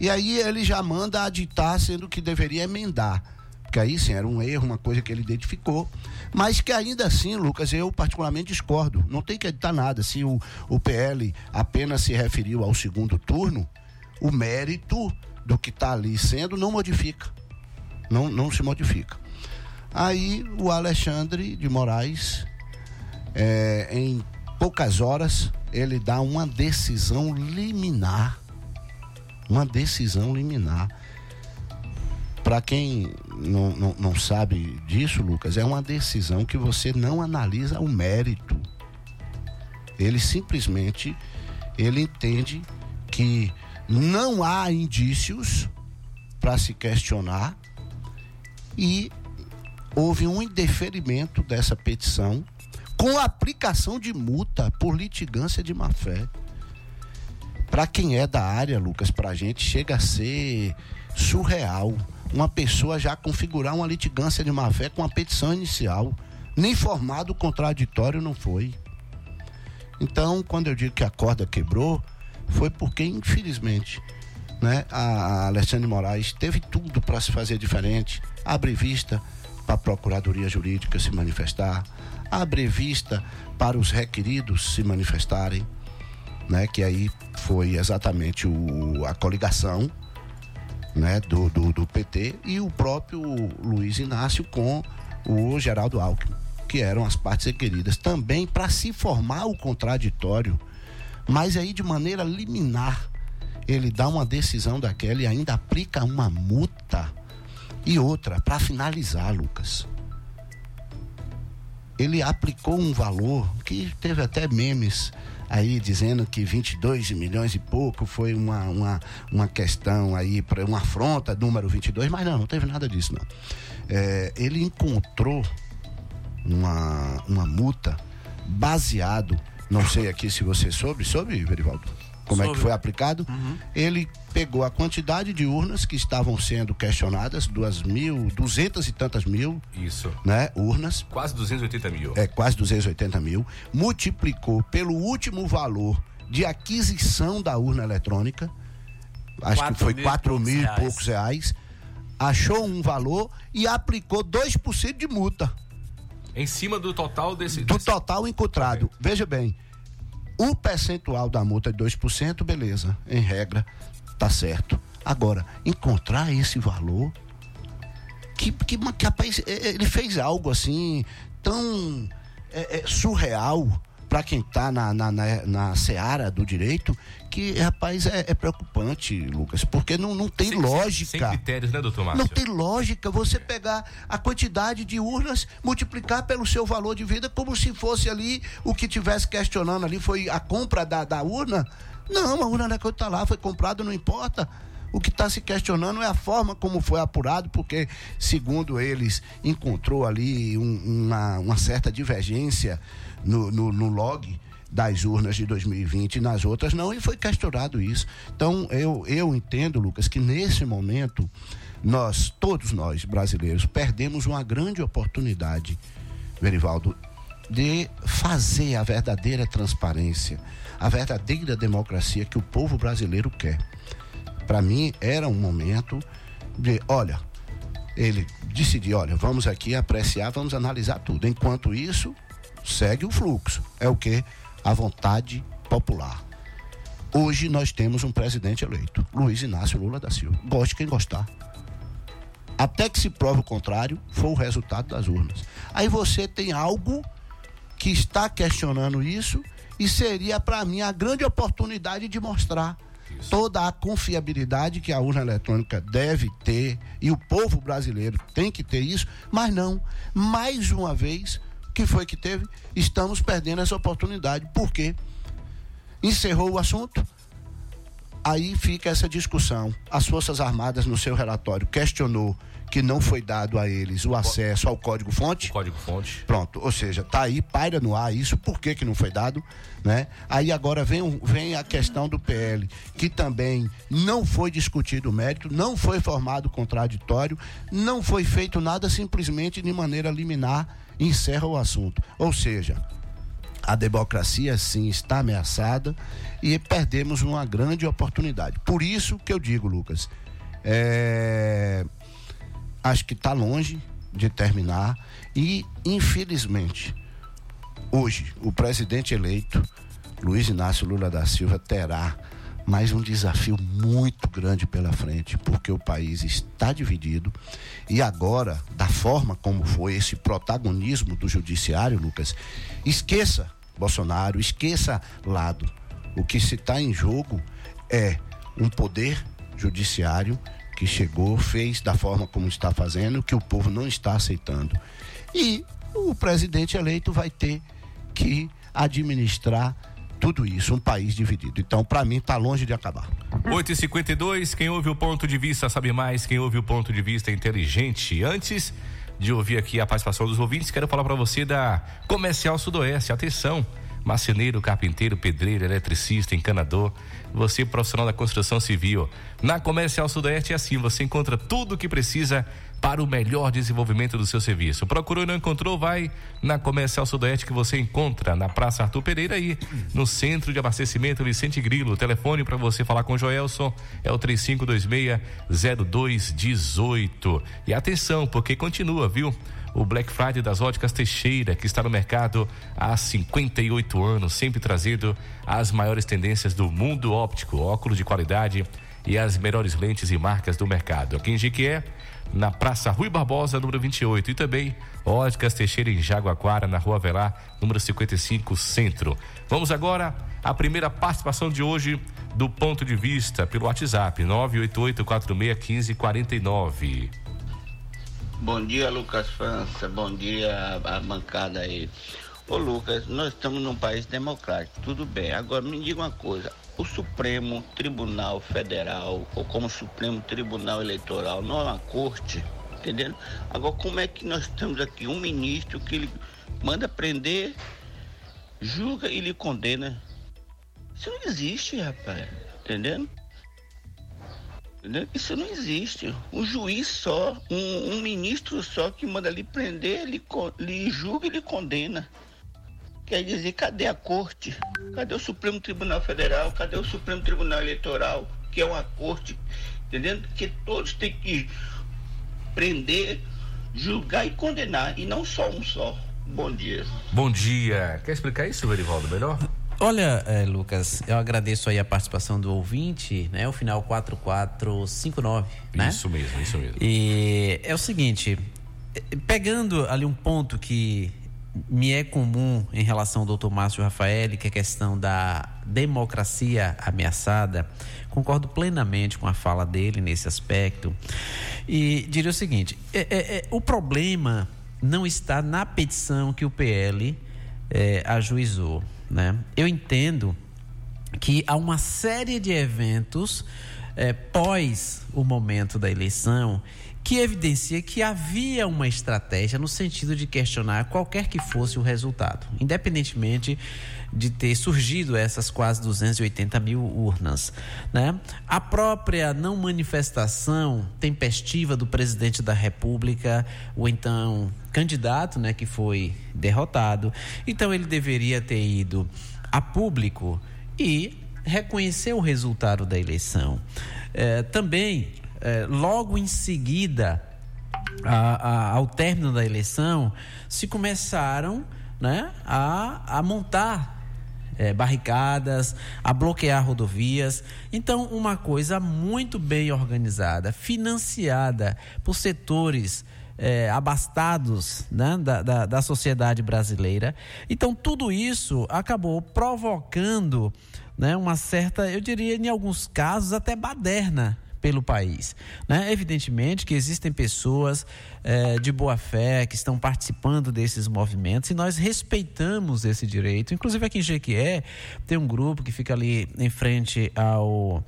E aí ele já manda aditar, sendo que deveria emendar. Porque aí sim era um erro, uma coisa que ele identificou. Mas que ainda assim, Lucas, eu particularmente discordo. Não tem que editar nada. Se o, o PL apenas se referiu ao segundo turno, o mérito do que está ali sendo não modifica. Não, não se modifica. Aí o Alexandre de Moraes, é, em poucas horas, ele dá uma decisão liminar. Uma decisão liminar. Para quem não, não, não sabe disso, Lucas, é uma decisão que você não analisa o mérito. Ele simplesmente ele entende que não há indícios para se questionar e houve um indeferimento dessa petição com aplicação de multa por litigância de má fé. Para quem é da área, Lucas, para a gente chega a ser surreal uma pessoa já configurar uma litigância de má fé com uma petição inicial. Nem formado contraditório não foi. Então, quando eu digo que a corda quebrou, foi porque, infelizmente, né, a Alexandre Moraes teve tudo para se fazer diferente. Abre vista para a Procuradoria Jurídica se manifestar, abre vista para os requeridos se manifestarem, né, que aí foi exatamente o, a coligação né, do, do, do PT e o próprio Luiz Inácio com o Geraldo Alckmin, que eram as partes requeridas também para se formar o contraditório, mas aí de maneira liminar. Ele dá uma decisão daquela e ainda aplica uma multa. E outra, para finalizar, Lucas. Ele aplicou um valor que teve até memes aí dizendo que 22 milhões e pouco foi uma, uma, uma questão aí, para uma afronta, número 22, mas não, não teve nada disso, não. É, ele encontrou uma, uma multa baseado, não sei aqui se você soube, soube, Verivaldo? Como é que foi aplicado? Uhum. Ele pegou a quantidade de urnas que estavam sendo questionadas, duas mil, duzentas e tantas mil.
Isso.
Né? Urnas.
Quase 280 mil.
É, quase 280 mil. Multiplicou pelo último valor de aquisição da urna eletrônica. Acho que foi 4 mil e poucos reais. Achou um valor e aplicou 2% de multa.
Em cima do total desse.
Do
desse...
total encontrado. Okay. Veja bem. O percentual da multa de 2%, beleza, em regra, tá certo. Agora, encontrar esse valor, que, que, que é, é, ele fez algo assim, tão é, é, surreal para quem está na, na, na, na, seara do direito, que, rapaz, é, é preocupante, Lucas, porque não, não tem
sem,
lógica.
Sem, sem critérios, né, doutor Márcio?
Não tem lógica você pegar a quantidade de urnas, multiplicar pelo seu valor de vida, como se fosse ali o que tivesse questionando ali, foi a compra da, da urna. Não, a urna não é que está lá, foi comprada, não importa. O que está se questionando é a forma como foi apurado, porque, segundo eles, encontrou ali um, uma, uma certa divergência no, no, no log das urnas de 2020 e nas outras não, e foi questionado isso. Então, eu, eu entendo, Lucas, que nesse momento, nós, todos nós brasileiros, perdemos uma grande oportunidade, Verivaldo, de fazer a verdadeira transparência, a verdadeira democracia que o povo brasileiro quer. Para mim, era um momento de, olha, ele decidir, olha, vamos aqui apreciar, vamos analisar tudo. Enquanto isso, segue o fluxo. É o que? A vontade popular. Hoje nós temos um presidente eleito, Luiz Inácio Lula da Silva. Goste quem gostar. Até que se prove o contrário, foi o resultado das urnas. Aí você tem algo que está questionando isso e seria para mim a grande oportunidade de mostrar isso. toda a confiabilidade que a urna eletrônica deve ter e o povo brasileiro tem que ter isso, mas não. Mais uma vez, que foi que teve? Estamos perdendo essa oportunidade. Por quê? Encerrou o assunto. Aí fica essa discussão. As Forças Armadas, no seu relatório, questionou que não foi dado a eles o acesso ao código-fonte.
Código-fonte.
Pronto, ou seja, tá aí, paira no ar isso, por que que não foi dado, né? Aí agora vem, vem a questão do PL, que também não foi discutido o mérito, não foi formado contraditório, não foi feito nada simplesmente de maneira liminar encerra o assunto. Ou seja, a democracia sim está ameaçada e perdemos uma grande oportunidade. Por isso que eu digo, Lucas, é... acho que está longe de terminar e, infelizmente, hoje o presidente eleito, Luiz Inácio Lula da Silva, terá mas um desafio muito grande pela frente, porque o país está dividido e agora, da forma como foi esse protagonismo do judiciário, Lucas, esqueça Bolsonaro, esqueça lado. O que se está em jogo é um poder judiciário que chegou, fez da forma como está fazendo, que o povo não está aceitando. E o presidente eleito vai ter que administrar tudo isso, um país dividido. Então, para mim, está longe de acabar.
8h52, quem ouve o ponto de vista sabe mais, quem ouve o ponto de vista é inteligente. Antes de ouvir aqui a participação dos ouvintes, quero falar para você da Comercial Sudoeste. Atenção! marceneiro, carpinteiro, pedreiro, eletricista, encanador, você profissional da construção civil. Na Comercial Sudoeste é assim, você encontra tudo o que precisa para o melhor desenvolvimento do seu serviço. Procurou e não encontrou? Vai na Comercial Sudoeste que você encontra na Praça Arthur Pereira aí, no Centro de Abastecimento Vicente Grilo. O telefone para você falar com o Joelson é o 3526-0218. E atenção, porque continua, viu? o Black Friday das Óticas Teixeira, que está no mercado há 58 anos, sempre trazendo as maiores tendências do mundo óptico, óculos de qualidade e as melhores lentes e marcas do mercado. Aqui em Jiquié, na Praça Rui Barbosa, número 28, e também Óticas Teixeira em Jaguaquara, na Rua Velar, número 55, Centro. Vamos agora à primeira participação de hoje do ponto de vista pelo WhatsApp 988 46 1549.
Bom dia, Lucas França. Bom dia, a, bancada aí. Ô, Lucas, nós estamos num país democrático, tudo bem. Agora, me diga uma coisa: o Supremo Tribunal Federal, ou como Supremo Tribunal Eleitoral, não é uma corte, entendendo? Agora, como é que nós temos aqui um ministro que ele manda prender, julga e lhe condena? Isso não existe, rapaz, entendendo? Isso não existe. Um juiz só, um, um ministro só que manda lhe prender, lhe, lhe julga e lhe condena. Quer dizer, cadê a corte? Cadê o Supremo Tribunal Federal? Cadê o Supremo Tribunal Eleitoral? Que é uma corte, entendendo? Que todos têm que prender, julgar e condenar, e não só um só. Bom dia.
Bom dia. Quer explicar isso, Verivaldo, melhor?
Olha, é, Lucas, eu agradeço aí a participação do ouvinte, né? O final 4459, né?
Isso mesmo, isso mesmo.
E é o seguinte, pegando ali um ponto que me é comum em relação ao doutor Márcio Rafael, que é a questão da democracia ameaçada, concordo plenamente com a fala dele nesse aspecto. E diria o seguinte: é, é, é, o problema não está na petição que o PL é, ajuizou. Né? Eu entendo que há uma série de eventos é, pós o momento da eleição que evidencia que havia uma estratégia no sentido de questionar qualquer que fosse o resultado, independentemente de ter surgido essas quase 280 mil urnas. Né? A própria não manifestação tempestiva do presidente da República, o então candidato né, que foi derrotado, então ele deveria ter ido a público e reconhecer o resultado da eleição. É, também é, logo em seguida a, a, ao término da eleição, se começaram né, a, a montar é, barricadas, a bloquear rodovias. Então, uma coisa muito bem organizada, financiada por setores é, abastados né, da, da, da sociedade brasileira. Então, tudo isso acabou provocando né, uma certa, eu diria, em alguns casos, até baderna pelo país. Né? Evidentemente que existem pessoas é, de boa fé que estão participando desses movimentos e nós respeitamos esse direito. Inclusive aqui em Jequié tem um grupo que fica ali em frente ao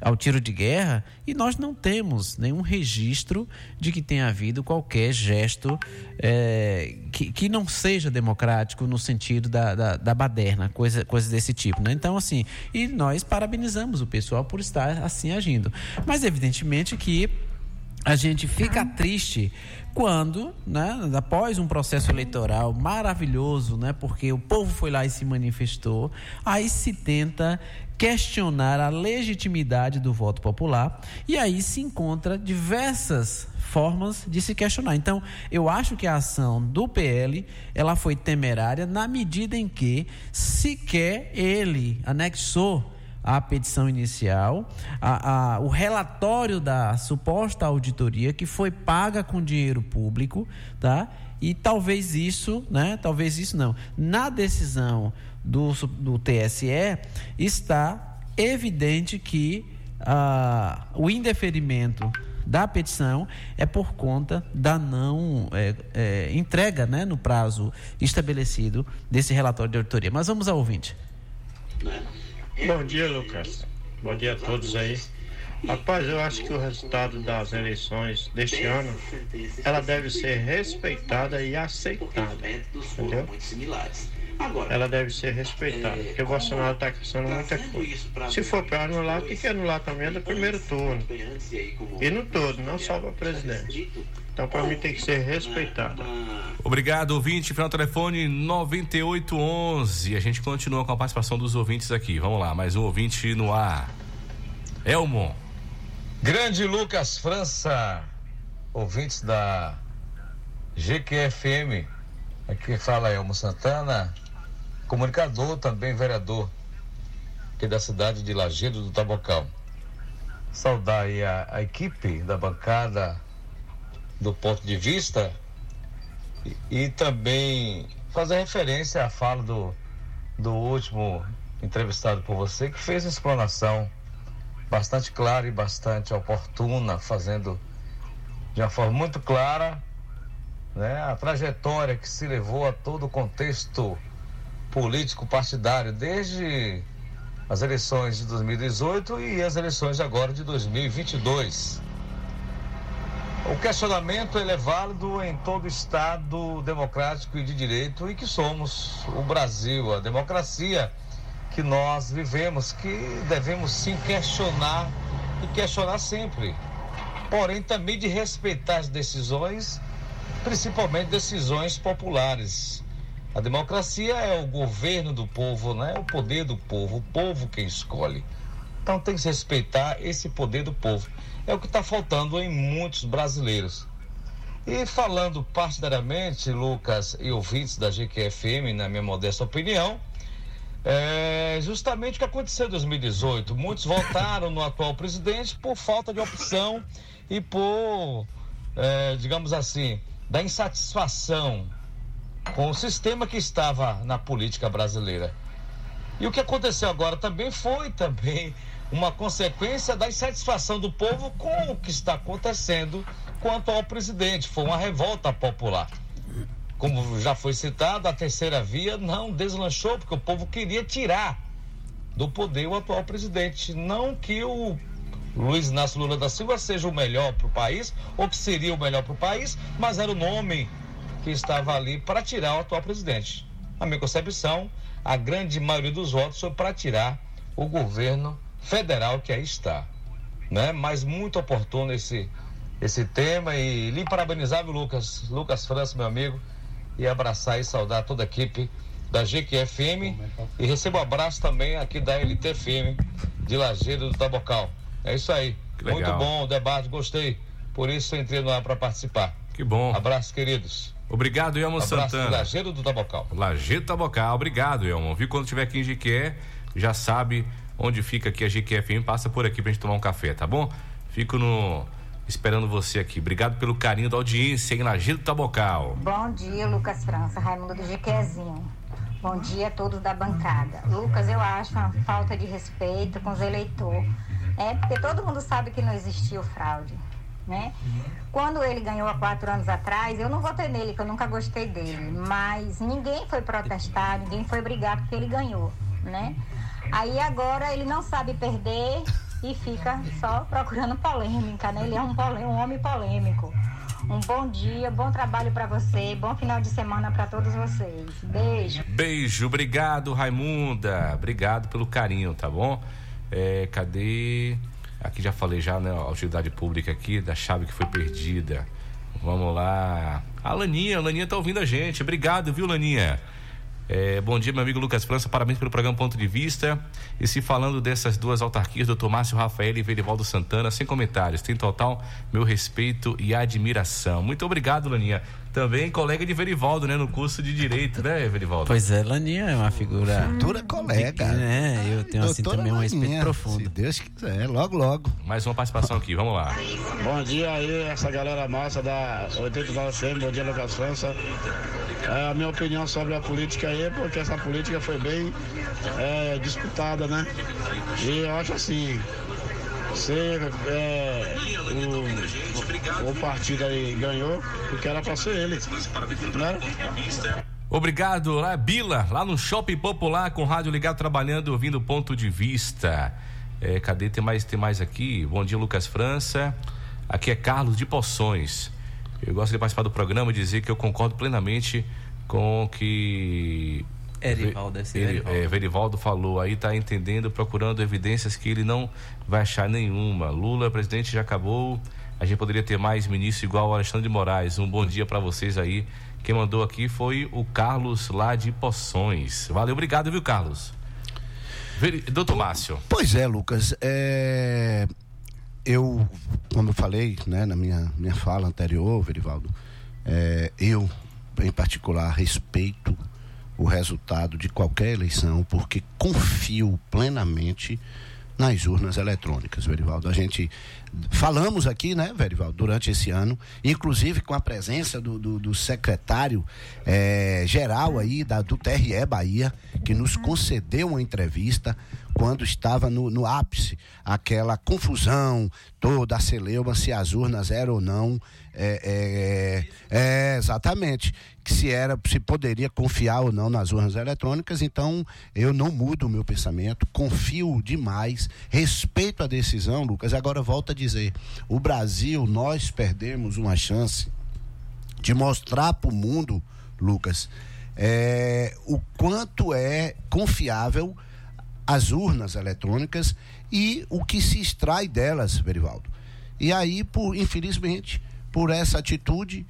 ao tiro de guerra e nós não temos nenhum registro de que tenha havido qualquer gesto é, que, que não seja democrático no sentido da, da, da baderna, coisa, coisa desse tipo. Né? Então, assim, e nós parabenizamos o pessoal por estar assim agindo. Mas, evidentemente, que a gente fica triste quando, né, após um processo eleitoral maravilhoso, né, porque o povo foi lá e se manifestou, aí se tenta questionar a legitimidade do voto popular e aí se encontra diversas formas de se questionar. Então, eu acho que a ação do PL, ela foi temerária na medida em que sequer ele anexou a petição inicial, a, a, o relatório da suposta auditoria que foi paga com dinheiro público, tá? E talvez isso, né? Talvez isso não. Na decisão do, do TSE está evidente que ah, o indeferimento da petição é por conta da não é, é, entrega né, no prazo estabelecido desse relatório de auditoria. Mas vamos ao ouvinte.
Bom dia, Lucas. Bom dia a todos aí. Rapaz, eu acho que o resultado das eleições deste ano, ela deve ser respeitada e aceitada, entendeu? Ela deve ser respeitada, porque o Bolsonaro está caçando muita coisa. Se for para anular, tem que anular também do primeiro turno. E no todo, não só para presidente. Então, para mim, tem que ser respeitada.
Obrigado, ouvinte. Final telefone 9811. A gente continua com a participação dos ouvintes aqui. Vamos lá, mais um ouvinte no ar. Elmo.
Grande Lucas França, ouvintes da GQFM. Aqui fala Elmo Santana, comunicador, também vereador aqui da cidade de Lagedo do Tabocal. Saudar aí a, a equipe da bancada do ponto de vista e, e também fazer referência à fala do, do último entrevistado por você, que fez uma explanação bastante clara e bastante oportuna, fazendo de uma forma muito clara né, a trajetória que se levou a todo o contexto político partidário, desde as eleições de 2018 e as eleições agora de 2022. Questionamento ele é válido em todo Estado democrático e de direito e que somos o Brasil, a democracia que nós vivemos, que devemos sim questionar e questionar sempre. Porém, também de respeitar as decisões, principalmente decisões populares. A democracia é o governo do povo, né? o poder do povo, o povo quem escolhe. Então tem que respeitar esse poder do povo. É o que está faltando em muitos brasileiros. E falando partidariamente, Lucas e ouvintes da GQFM, na minha modesta opinião, é justamente o que aconteceu em 2018. Muitos votaram no atual presidente por falta de opção e por, é, digamos assim, da insatisfação com o sistema que estava na política brasileira. E o que aconteceu agora também foi também uma consequência da insatisfação do povo com o que está acontecendo com o atual presidente. Foi uma revolta popular. Como já foi citado, a terceira via não deslanchou, porque o povo queria tirar do poder o atual presidente. Não que o Luiz Inácio Lula da Silva seja o melhor para o país, ou que seria o melhor para o país, mas era o nome que estava ali para tirar o atual presidente. A minha concepção, a grande maioria dos votos foi para tirar o governo federal que aí está. Né? Mas muito oportuno esse, esse tema e lhe parabenizar, viu, Lucas, Lucas França, meu amigo, e abraçar e saudar toda a equipe da GQFM e recebo um abraço também aqui da LTFM de Lajeiro do Tabocal. É isso aí. Muito bom o debate, gostei. Por isso entrei no ar para participar.
Que bom.
Abraço, queridos.
Obrigado, Elmo
Abraço
Santana.
Lajeiro do Tabocal.
Lajeiro Tabocal, obrigado, Elmo. Viu quando tiver aqui em Jiqué, já sabe onde fica aqui a GQFM, passa por aqui pra gente tomar um café, tá bom? Fico no esperando você aqui. Obrigado pelo carinho da audiência em Tabocal.
Bom dia, Lucas França, Raimundo do Jequezinho. Bom dia a todos da bancada. Lucas, eu acho uma falta de respeito com os eleitores. É, porque todo mundo sabe que não existiu fraude. Né? Quando ele ganhou há quatro anos atrás, eu não votei nele, que eu nunca gostei dele. Mas ninguém foi protestar, ninguém foi brigar porque ele ganhou, né? Aí agora ele não sabe perder e fica só procurando polêmica, né? Ele é um, polê- um homem polêmico. Um bom dia, bom trabalho para você, bom final de semana para todos vocês. Beijo.
Beijo, obrigado, Raimunda. Obrigado pelo carinho, tá bom? É, cadê? Aqui já falei já, né? A utilidade pública aqui da chave que foi perdida. Vamos lá. A Laninha, a Laninha tá ouvindo a gente. Obrigado, viu, Laninha? É, bom dia, meu amigo Lucas França. Parabéns pelo programa Ponto de Vista. E se falando dessas duas autarquias, doutor Márcio Rafael e Verivaldo Santana, sem comentários. Tem total meu respeito e admiração. Muito obrigado, Laninha. Também colega de Verivaldo, né? No curso de Direito, né, Verivaldo?
Pois é, Laninha é uma figura.
Futura colega.
É, eu tenho assim
Doutora
também um respeito profundo.
Se Deus quiser, logo, logo.
Mais uma participação aqui, vamos lá.
Bom dia aí, essa galera massa da 89 FM, bom dia Lucas França. É, a minha opinião sobre a política aí é porque essa política foi bem é, disputada, né? E eu acho assim, se é, o, o partido aí ganhou, porque era pra ser ele. Né?
Obrigado, lá Bila, lá no Shopping Popular com rádio ligado trabalhando, ouvindo ponto de vista. É, cadê? Tem mais, tem mais aqui. Bom dia, Lucas França. Aqui é Carlos de Poções. Eu gosto de participar do programa e dizer que eu concordo plenamente com que
Erivaldo, esse
ele,
Erivaldo.
é, Verivaldo falou aí, tá entendendo, procurando evidências que ele não vai achar nenhuma. Lula, presidente, já acabou. A gente poderia ter mais ministro igual o Alexandre de Moraes. Um bom dia para vocês aí. Quem mandou aqui foi o Carlos lá de Poções. Valeu, obrigado, viu, Carlos? Veri... Doutor Márcio.
Pois é, Lucas. É... Eu, como eu falei né, na minha, minha fala anterior, Verivaldo, é, eu, em particular, respeito o resultado de qualquer eleição, porque confio plenamente nas urnas eletrônicas, Verivaldo. A gente falamos aqui, né, Verivaldo, durante esse ano, inclusive com a presença do, do, do secretário eh, geral aí da, do TRE Bahia, que nos concedeu uma entrevista quando estava no, no ápice aquela confusão toda, a celeuma, se as urnas eram ou não. É, é, é, exatamente. Que se era, se poderia confiar ou não nas urnas eletrônicas, então eu não mudo o meu pensamento, confio demais, respeito a decisão, Lucas. Agora volto a dizer: o Brasil, nós perdemos uma chance de mostrar para o mundo, Lucas, é, o quanto é confiável as urnas eletrônicas e o que se extrai delas, Verivaldo. E aí, por, infelizmente, por essa atitude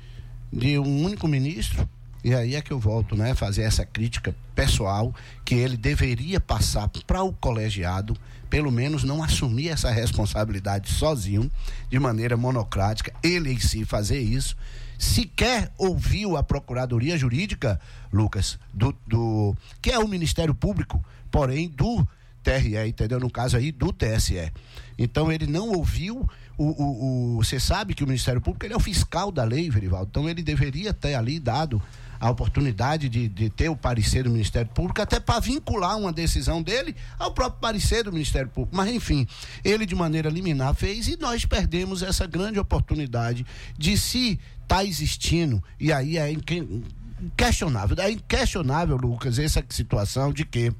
de um único ministro, e aí é que eu volto, né, fazer essa crítica pessoal que ele deveria passar para o colegiado, pelo menos não assumir essa responsabilidade sozinho, de maneira monocrática, ele em si fazer isso. Sequer ouviu a Procuradoria Jurídica, Lucas, do, do que é o Ministério Público, porém do TRE, entendeu? No caso aí do TSE. Então ele não ouviu o, o, você sabe que o Ministério Público ele é o fiscal da lei, Verivaldo. Então ele deveria ter ali dado a oportunidade de, de ter o parecer do Ministério Público, até para vincular uma decisão dele ao próprio parecer do Ministério Público. Mas, enfim, ele de maneira liminar fez e nós perdemos essa grande oportunidade de se está existindo, e aí é inquestionável, é inquestionável, Lucas, essa situação de que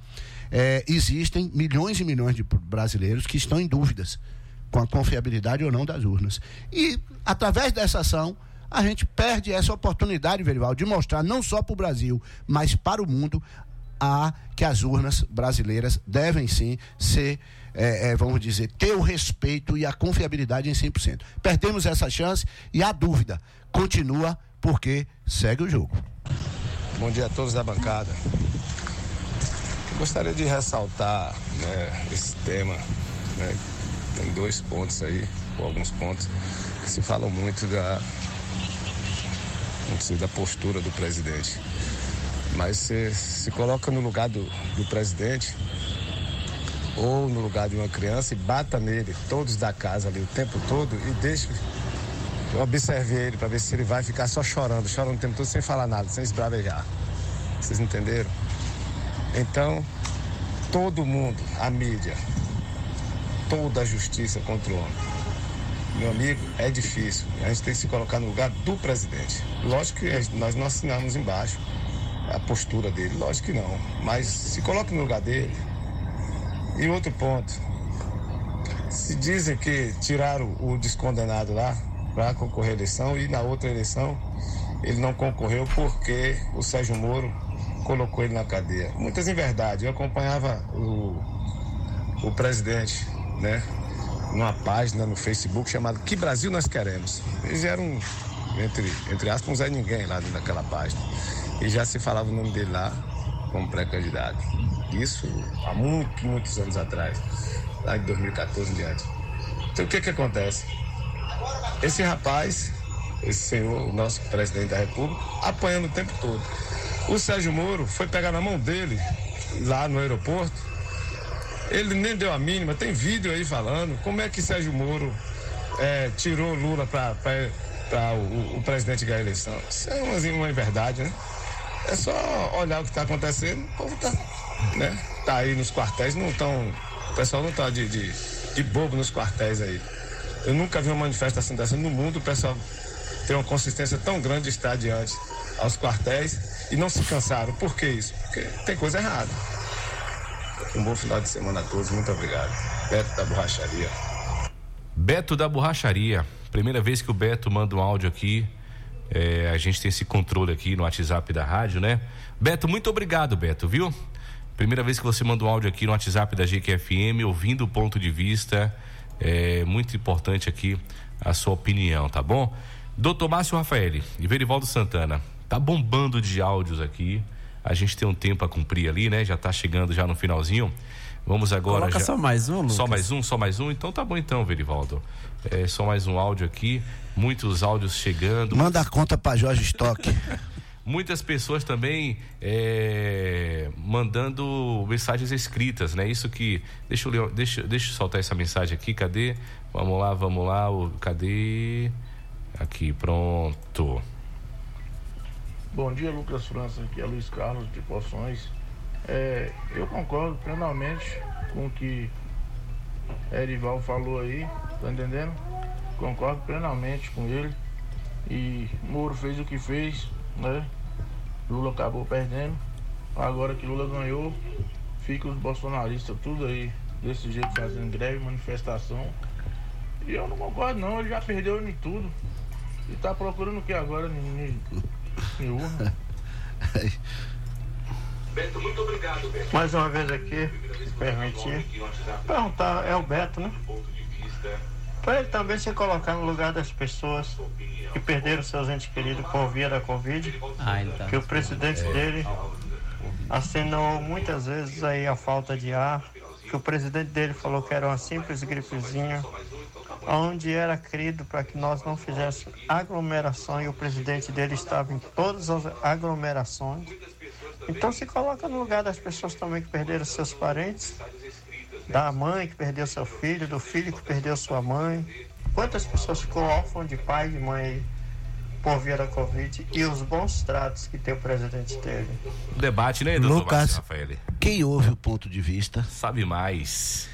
é, existem milhões e milhões de brasileiros que estão em dúvidas com a confiabilidade ou não das urnas. E, através dessa ação, a gente perde essa oportunidade, Verival, de mostrar não só para o Brasil, mas para o mundo, a que as urnas brasileiras devem sim ser, é, é, vamos dizer, ter o respeito e a confiabilidade em 100%. Perdemos essa chance e a dúvida continua porque segue o jogo.
Bom dia a todos da bancada. Gostaria de ressaltar né, esse tema. Né, tem dois pontos aí, ou alguns pontos, que se falam muito da, da postura do presidente. Mas se, se coloca no lugar do, do presidente ou no lugar de uma criança e bata nele, todos da casa ali o tempo todo e deixa. Eu observei ele para ver se ele vai ficar só chorando, chorando o tempo todo sem falar nada, sem esbravejar. Vocês entenderam? Então, todo mundo, a mídia, toda a justiça contra o homem. Meu amigo, é difícil. A gente tem que se colocar no lugar do presidente. Lógico que nós não assinamos embaixo a postura dele, lógico que não. Mas se coloque no lugar dele. E outro ponto. Se dizem que tiraram o descondenado lá para concorrer à eleição e na outra eleição ele não concorreu porque o Sérgio Moro colocou ele na cadeia. Muitas em verdade. Eu acompanhava o, o presidente, né? Numa página no Facebook chamada Que Brasil Nós Queremos. Eles eram, entre, entre aspas, um Zé Ninguém lá dentro daquela página. E já se falava o nome dele lá como pré-candidato. Isso há muitos, muitos anos atrás, lá em 2014 em diante. Então o que que acontece? Esse rapaz, esse senhor, o nosso presidente da República, apanhando o tempo todo. O Sérgio Moro foi pegar na mão dele, lá no aeroporto. Ele nem deu a mínima, tem vídeo aí falando como é que Sérgio Moro é, tirou Lula para o, o, presidente ganhar a eleição. Isso é uma, uma verdade, né? É só olhar o que está acontecendo, o povo tá, né? tá aí nos quartéis, não estão. O pessoal não está de, de, de bobo nos quartéis aí. Eu nunca vi uma manifestação dessa no mundo, o pessoal tem uma consistência tão grande de estar diante aos quartéis e não se cansaram. Por que isso? Porque tem coisa errada. Um bom final de semana a todos. Muito obrigado. Beto da Borracharia.
Beto da Borracharia. Primeira vez que o Beto manda um áudio aqui. É, a gente tem esse controle aqui no WhatsApp da rádio, né? Beto, muito obrigado, Beto, viu? Primeira vez que você manda um áudio aqui no WhatsApp da GQFM, ouvindo o ponto de vista. É muito importante aqui a sua opinião, tá bom? Doutor Márcio Rafael e Verivaldo Santana, tá bombando de áudios aqui. A gente tem um tempo a cumprir ali, né? Já tá chegando já no finalzinho. Vamos agora.
Coloca
já...
só mais um, Lucas.
Só mais um, só mais um. Então tá bom então, Verivaldo. É só mais um áudio aqui. Muitos áudios chegando.
Manda a conta para Jorge Stock.
Muitas pessoas também é, mandando mensagens escritas, né? Isso que. Deixa eu, ler, deixa, deixa eu soltar essa mensagem aqui, cadê? Vamos lá, vamos lá. O, cadê? Aqui, pronto.
Bom dia, Lucas França. Aqui é Luiz Carlos de Poções. É, eu concordo plenamente com o que Erival falou aí, tá entendendo? Concordo plenamente com ele. E Moro fez o que fez, né? Lula acabou perdendo. Agora que Lula ganhou, fica os bolsonaristas tudo aí desse jeito fazendo greve, manifestação. E eu não concordo não, ele já perdeu em tudo. E tá procurando o que agora? Urna.
Beto, muito obrigado, Beto.
Mais uma vez aqui, se permitir. Perguntar, é o Beto, né? Para ele também se colocar no lugar das pessoas que perderam seus entes queridos por via da Covid.
Ah, tá.
Que o presidente dele assinou muitas vezes aí a falta de ar. Que o presidente dele falou que era uma simples gripezinha. Onde era querido para que nós não fizéssemos aglomeração e o presidente dele estava em todas as aglomerações. Então se coloca no lugar das pessoas também que perderam seus parentes, da mãe que perdeu seu filho, do filho que perdeu sua mãe. Quantas pessoas ficou órfãs de pai e de mãe por via da Covid e os bons tratos que tem o presidente teve.
Debate, né, doutor
Lucas,
Rafael?
quem ouve o ponto de vista
Sabe mais.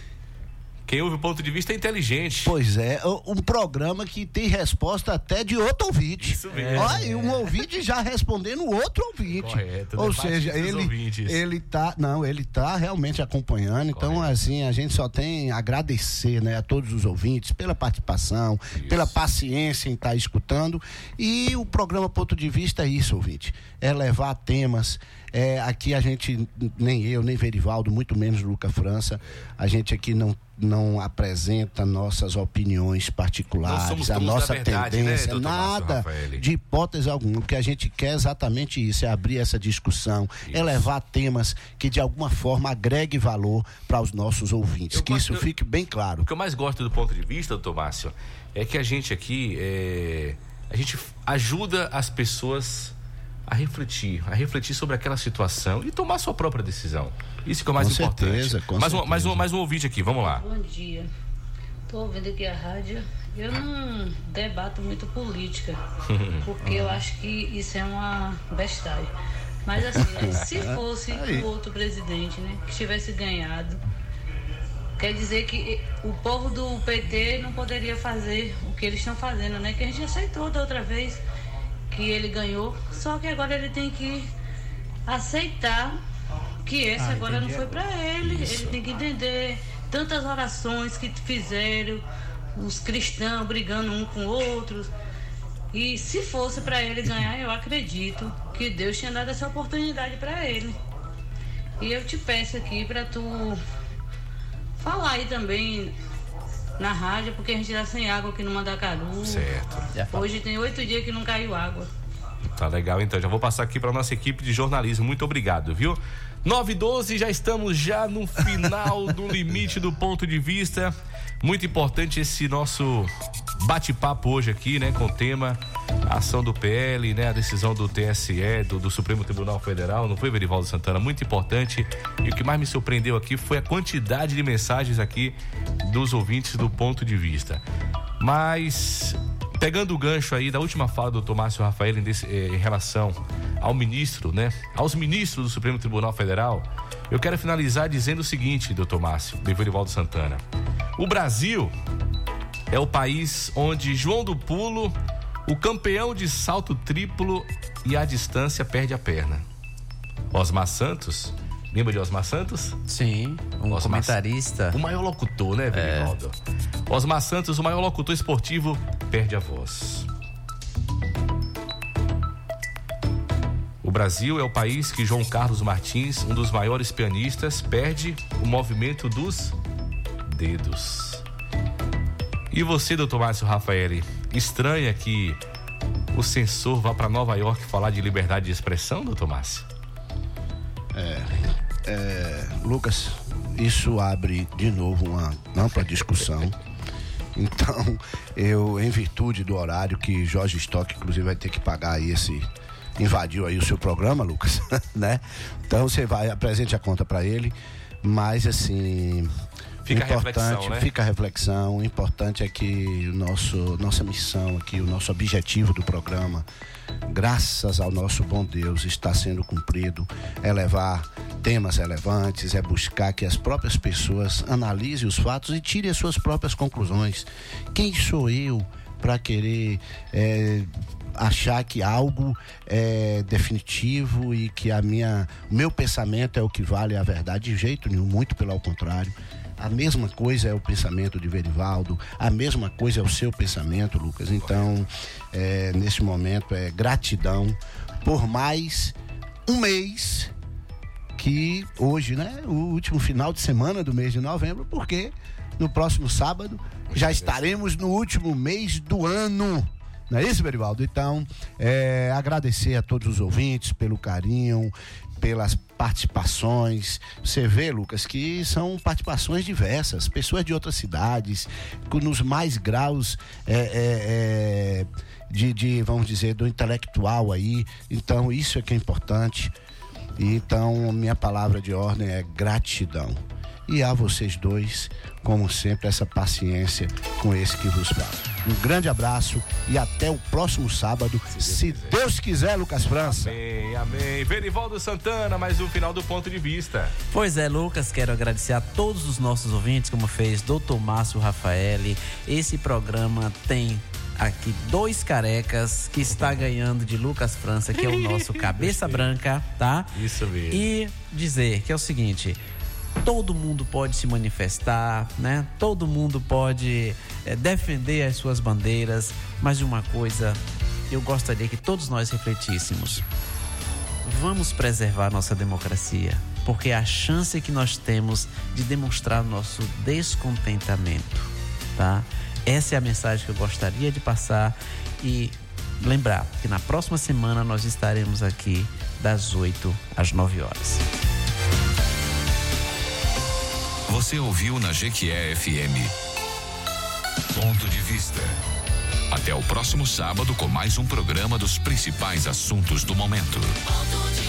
Quem ouve o ponto de vista é inteligente.
Pois é, um programa que tem resposta até de outro ouvinte.
Isso mesmo.
Olha, e um ouvinte já respondendo outro ouvinte.
Correto,
Ou
debate
seja, ele
ouvintes.
ele tá, não, ele tá realmente acompanhando. Então, assim, a gente só tem a agradecer, né, a todos os ouvintes pela participação, pela paciência em estar escutando. E o programa Ponto de Vista é isso, ouvinte. É levar temas é, aqui a gente, nem eu, nem Verivaldo, muito menos Luca França, a gente aqui não, não apresenta nossas opiniões particulares, a nossa
verdade, né,
tendência,
Márcio
nada de hipótese alguma. O que a gente quer é exatamente isso, é abrir essa discussão, é levar temas que de alguma forma agregue valor para os nossos ouvintes, que isso fique bem claro.
O que eu mais gosto do ponto de vista, doutor Márcio, é que a gente aqui, é, a gente ajuda as pessoas a refletir, a refletir sobre aquela situação e tomar sua própria decisão. Isso que é o mais
Com
importante.
certeza, com
mais, Um,
certeza.
mais, um, mais um ouvinte aqui, vamos lá.
Bom dia. Tô ouvindo aqui a rádio. Eu não debato muito política, porque eu acho que isso é uma bestagem. Mas assim, se fosse o outro presidente, né, que tivesse ganhado, quer dizer que o povo do PT não poderia fazer o que eles estão fazendo, né? Que a gente aceitou da outra vez que ele ganhou, só que agora ele tem que aceitar que esse
Ah,
agora não foi para ele.
Isso.
Ele tem que entender tantas orações que fizeram, os cristãos brigando um com outros. E se fosse para ele ganhar, eu acredito que Deus tinha dado essa oportunidade para ele. E eu te peço aqui para tu falar aí também na rádio, porque a gente tá sem água aqui no Mandacaru.
Certo.
Hoje tem oito dias que não caiu água.
Tá legal, então. Já vou passar aqui para nossa equipe de jornalismo. Muito obrigado, viu? 9 e 12, já estamos já no final do limite do ponto de vista. Muito importante esse nosso bate-papo hoje aqui, né? Com o tema ação do PL, né? A decisão do TSE, do, do Supremo Tribunal Federal. Não foi, Verivaldo Santana? Muito importante. E o que mais me surpreendeu aqui foi a quantidade de mensagens aqui dos ouvintes do ponto de vista. Mas pegando o gancho aí da última fala do Dr. Márcio Rafael em, desse- eh, em relação ao ministro, né? Aos ministros do Supremo Tribunal Federal, eu quero finalizar dizendo o seguinte, doutor Márcio, do Everivaldo Santana. O Brasil é o país onde João do Pulo, o campeão de salto triplo e a distância perde a perna. Osmar Santos Lembra de Osmar Santos?
Sim, um
Osmar-
comentarista.
O maior locutor, né, Verivaldo? Osmar Santos, o maior locutor esportivo, perde a voz. O Brasil é o país que João Carlos Martins, um dos maiores pianistas, perde o movimento dos dedos. E você, doutor Márcio Rafaeli, estranha que o censor vá para Nova York falar de liberdade de expressão, doutor Márcio?
É, Lucas, isso abre de novo uma ampla discussão. Então, eu, em virtude do horário que Jorge Stock, inclusive, vai ter que pagar aí esse. Invadiu aí o seu programa, Lucas, né? Então você vai, apresente a conta para ele, mas assim.
Fica a
importante,
reflexão, né?
Fica a reflexão. O importante é que o nosso, nossa missão aqui, o nosso objetivo do programa, graças ao nosso bom Deus, está sendo cumprido. É levar temas relevantes, é buscar que as próprias pessoas analisem os fatos e tirem as suas próprias conclusões. Quem sou eu para querer é, achar que algo é definitivo e que a minha, o meu pensamento é o que vale a verdade? De jeito nenhum, muito pelo contrário. A mesma coisa é o pensamento de Verivaldo, a mesma coisa é o seu pensamento, Lucas. Então, é, nesse momento, é gratidão por mais um mês que hoje, né, o último final de semana do mês de novembro, porque no próximo sábado já estaremos no último mês do ano. Não é isso, Berivaldo? Então, é, agradecer a todos os ouvintes pelo carinho, pelas participações. Você vê, Lucas, que são participações diversas, pessoas de outras cidades, nos mais graus é, é, é, de, de, vamos dizer, do intelectual aí. Então, isso é que é importante. Então, minha palavra de ordem é gratidão. E a vocês dois, como sempre, essa paciência com esse que vos fala. Um grande abraço e até o próximo sábado, se Deus quiser, Lucas França.
Amém, amém. Verivaldo Santana, mais um final do ponto de vista.
Pois é, Lucas, quero agradecer a todos os nossos ouvintes, como fez Dr. Márcio Rafaeli. Esse programa tem aqui dois carecas que está ganhando de Lucas França, que é o nosso cabeça branca, tá?
Isso mesmo.
E dizer que é o seguinte, todo mundo pode se manifestar, né? Todo mundo pode eh, defender as suas bandeiras, mas uma coisa eu gostaria que todos nós refletíssemos. Vamos preservar nossa democracia, porque é a chance que nós temos de demonstrar nosso descontentamento, tá? Essa é a mensagem que eu gostaria de passar e lembrar que na próxima semana nós estaremos aqui das 8 às 9 horas.
Você ouviu na Jequié FM. Ponto de vista. Até o próximo sábado com mais um programa dos principais assuntos do momento.
Ponto de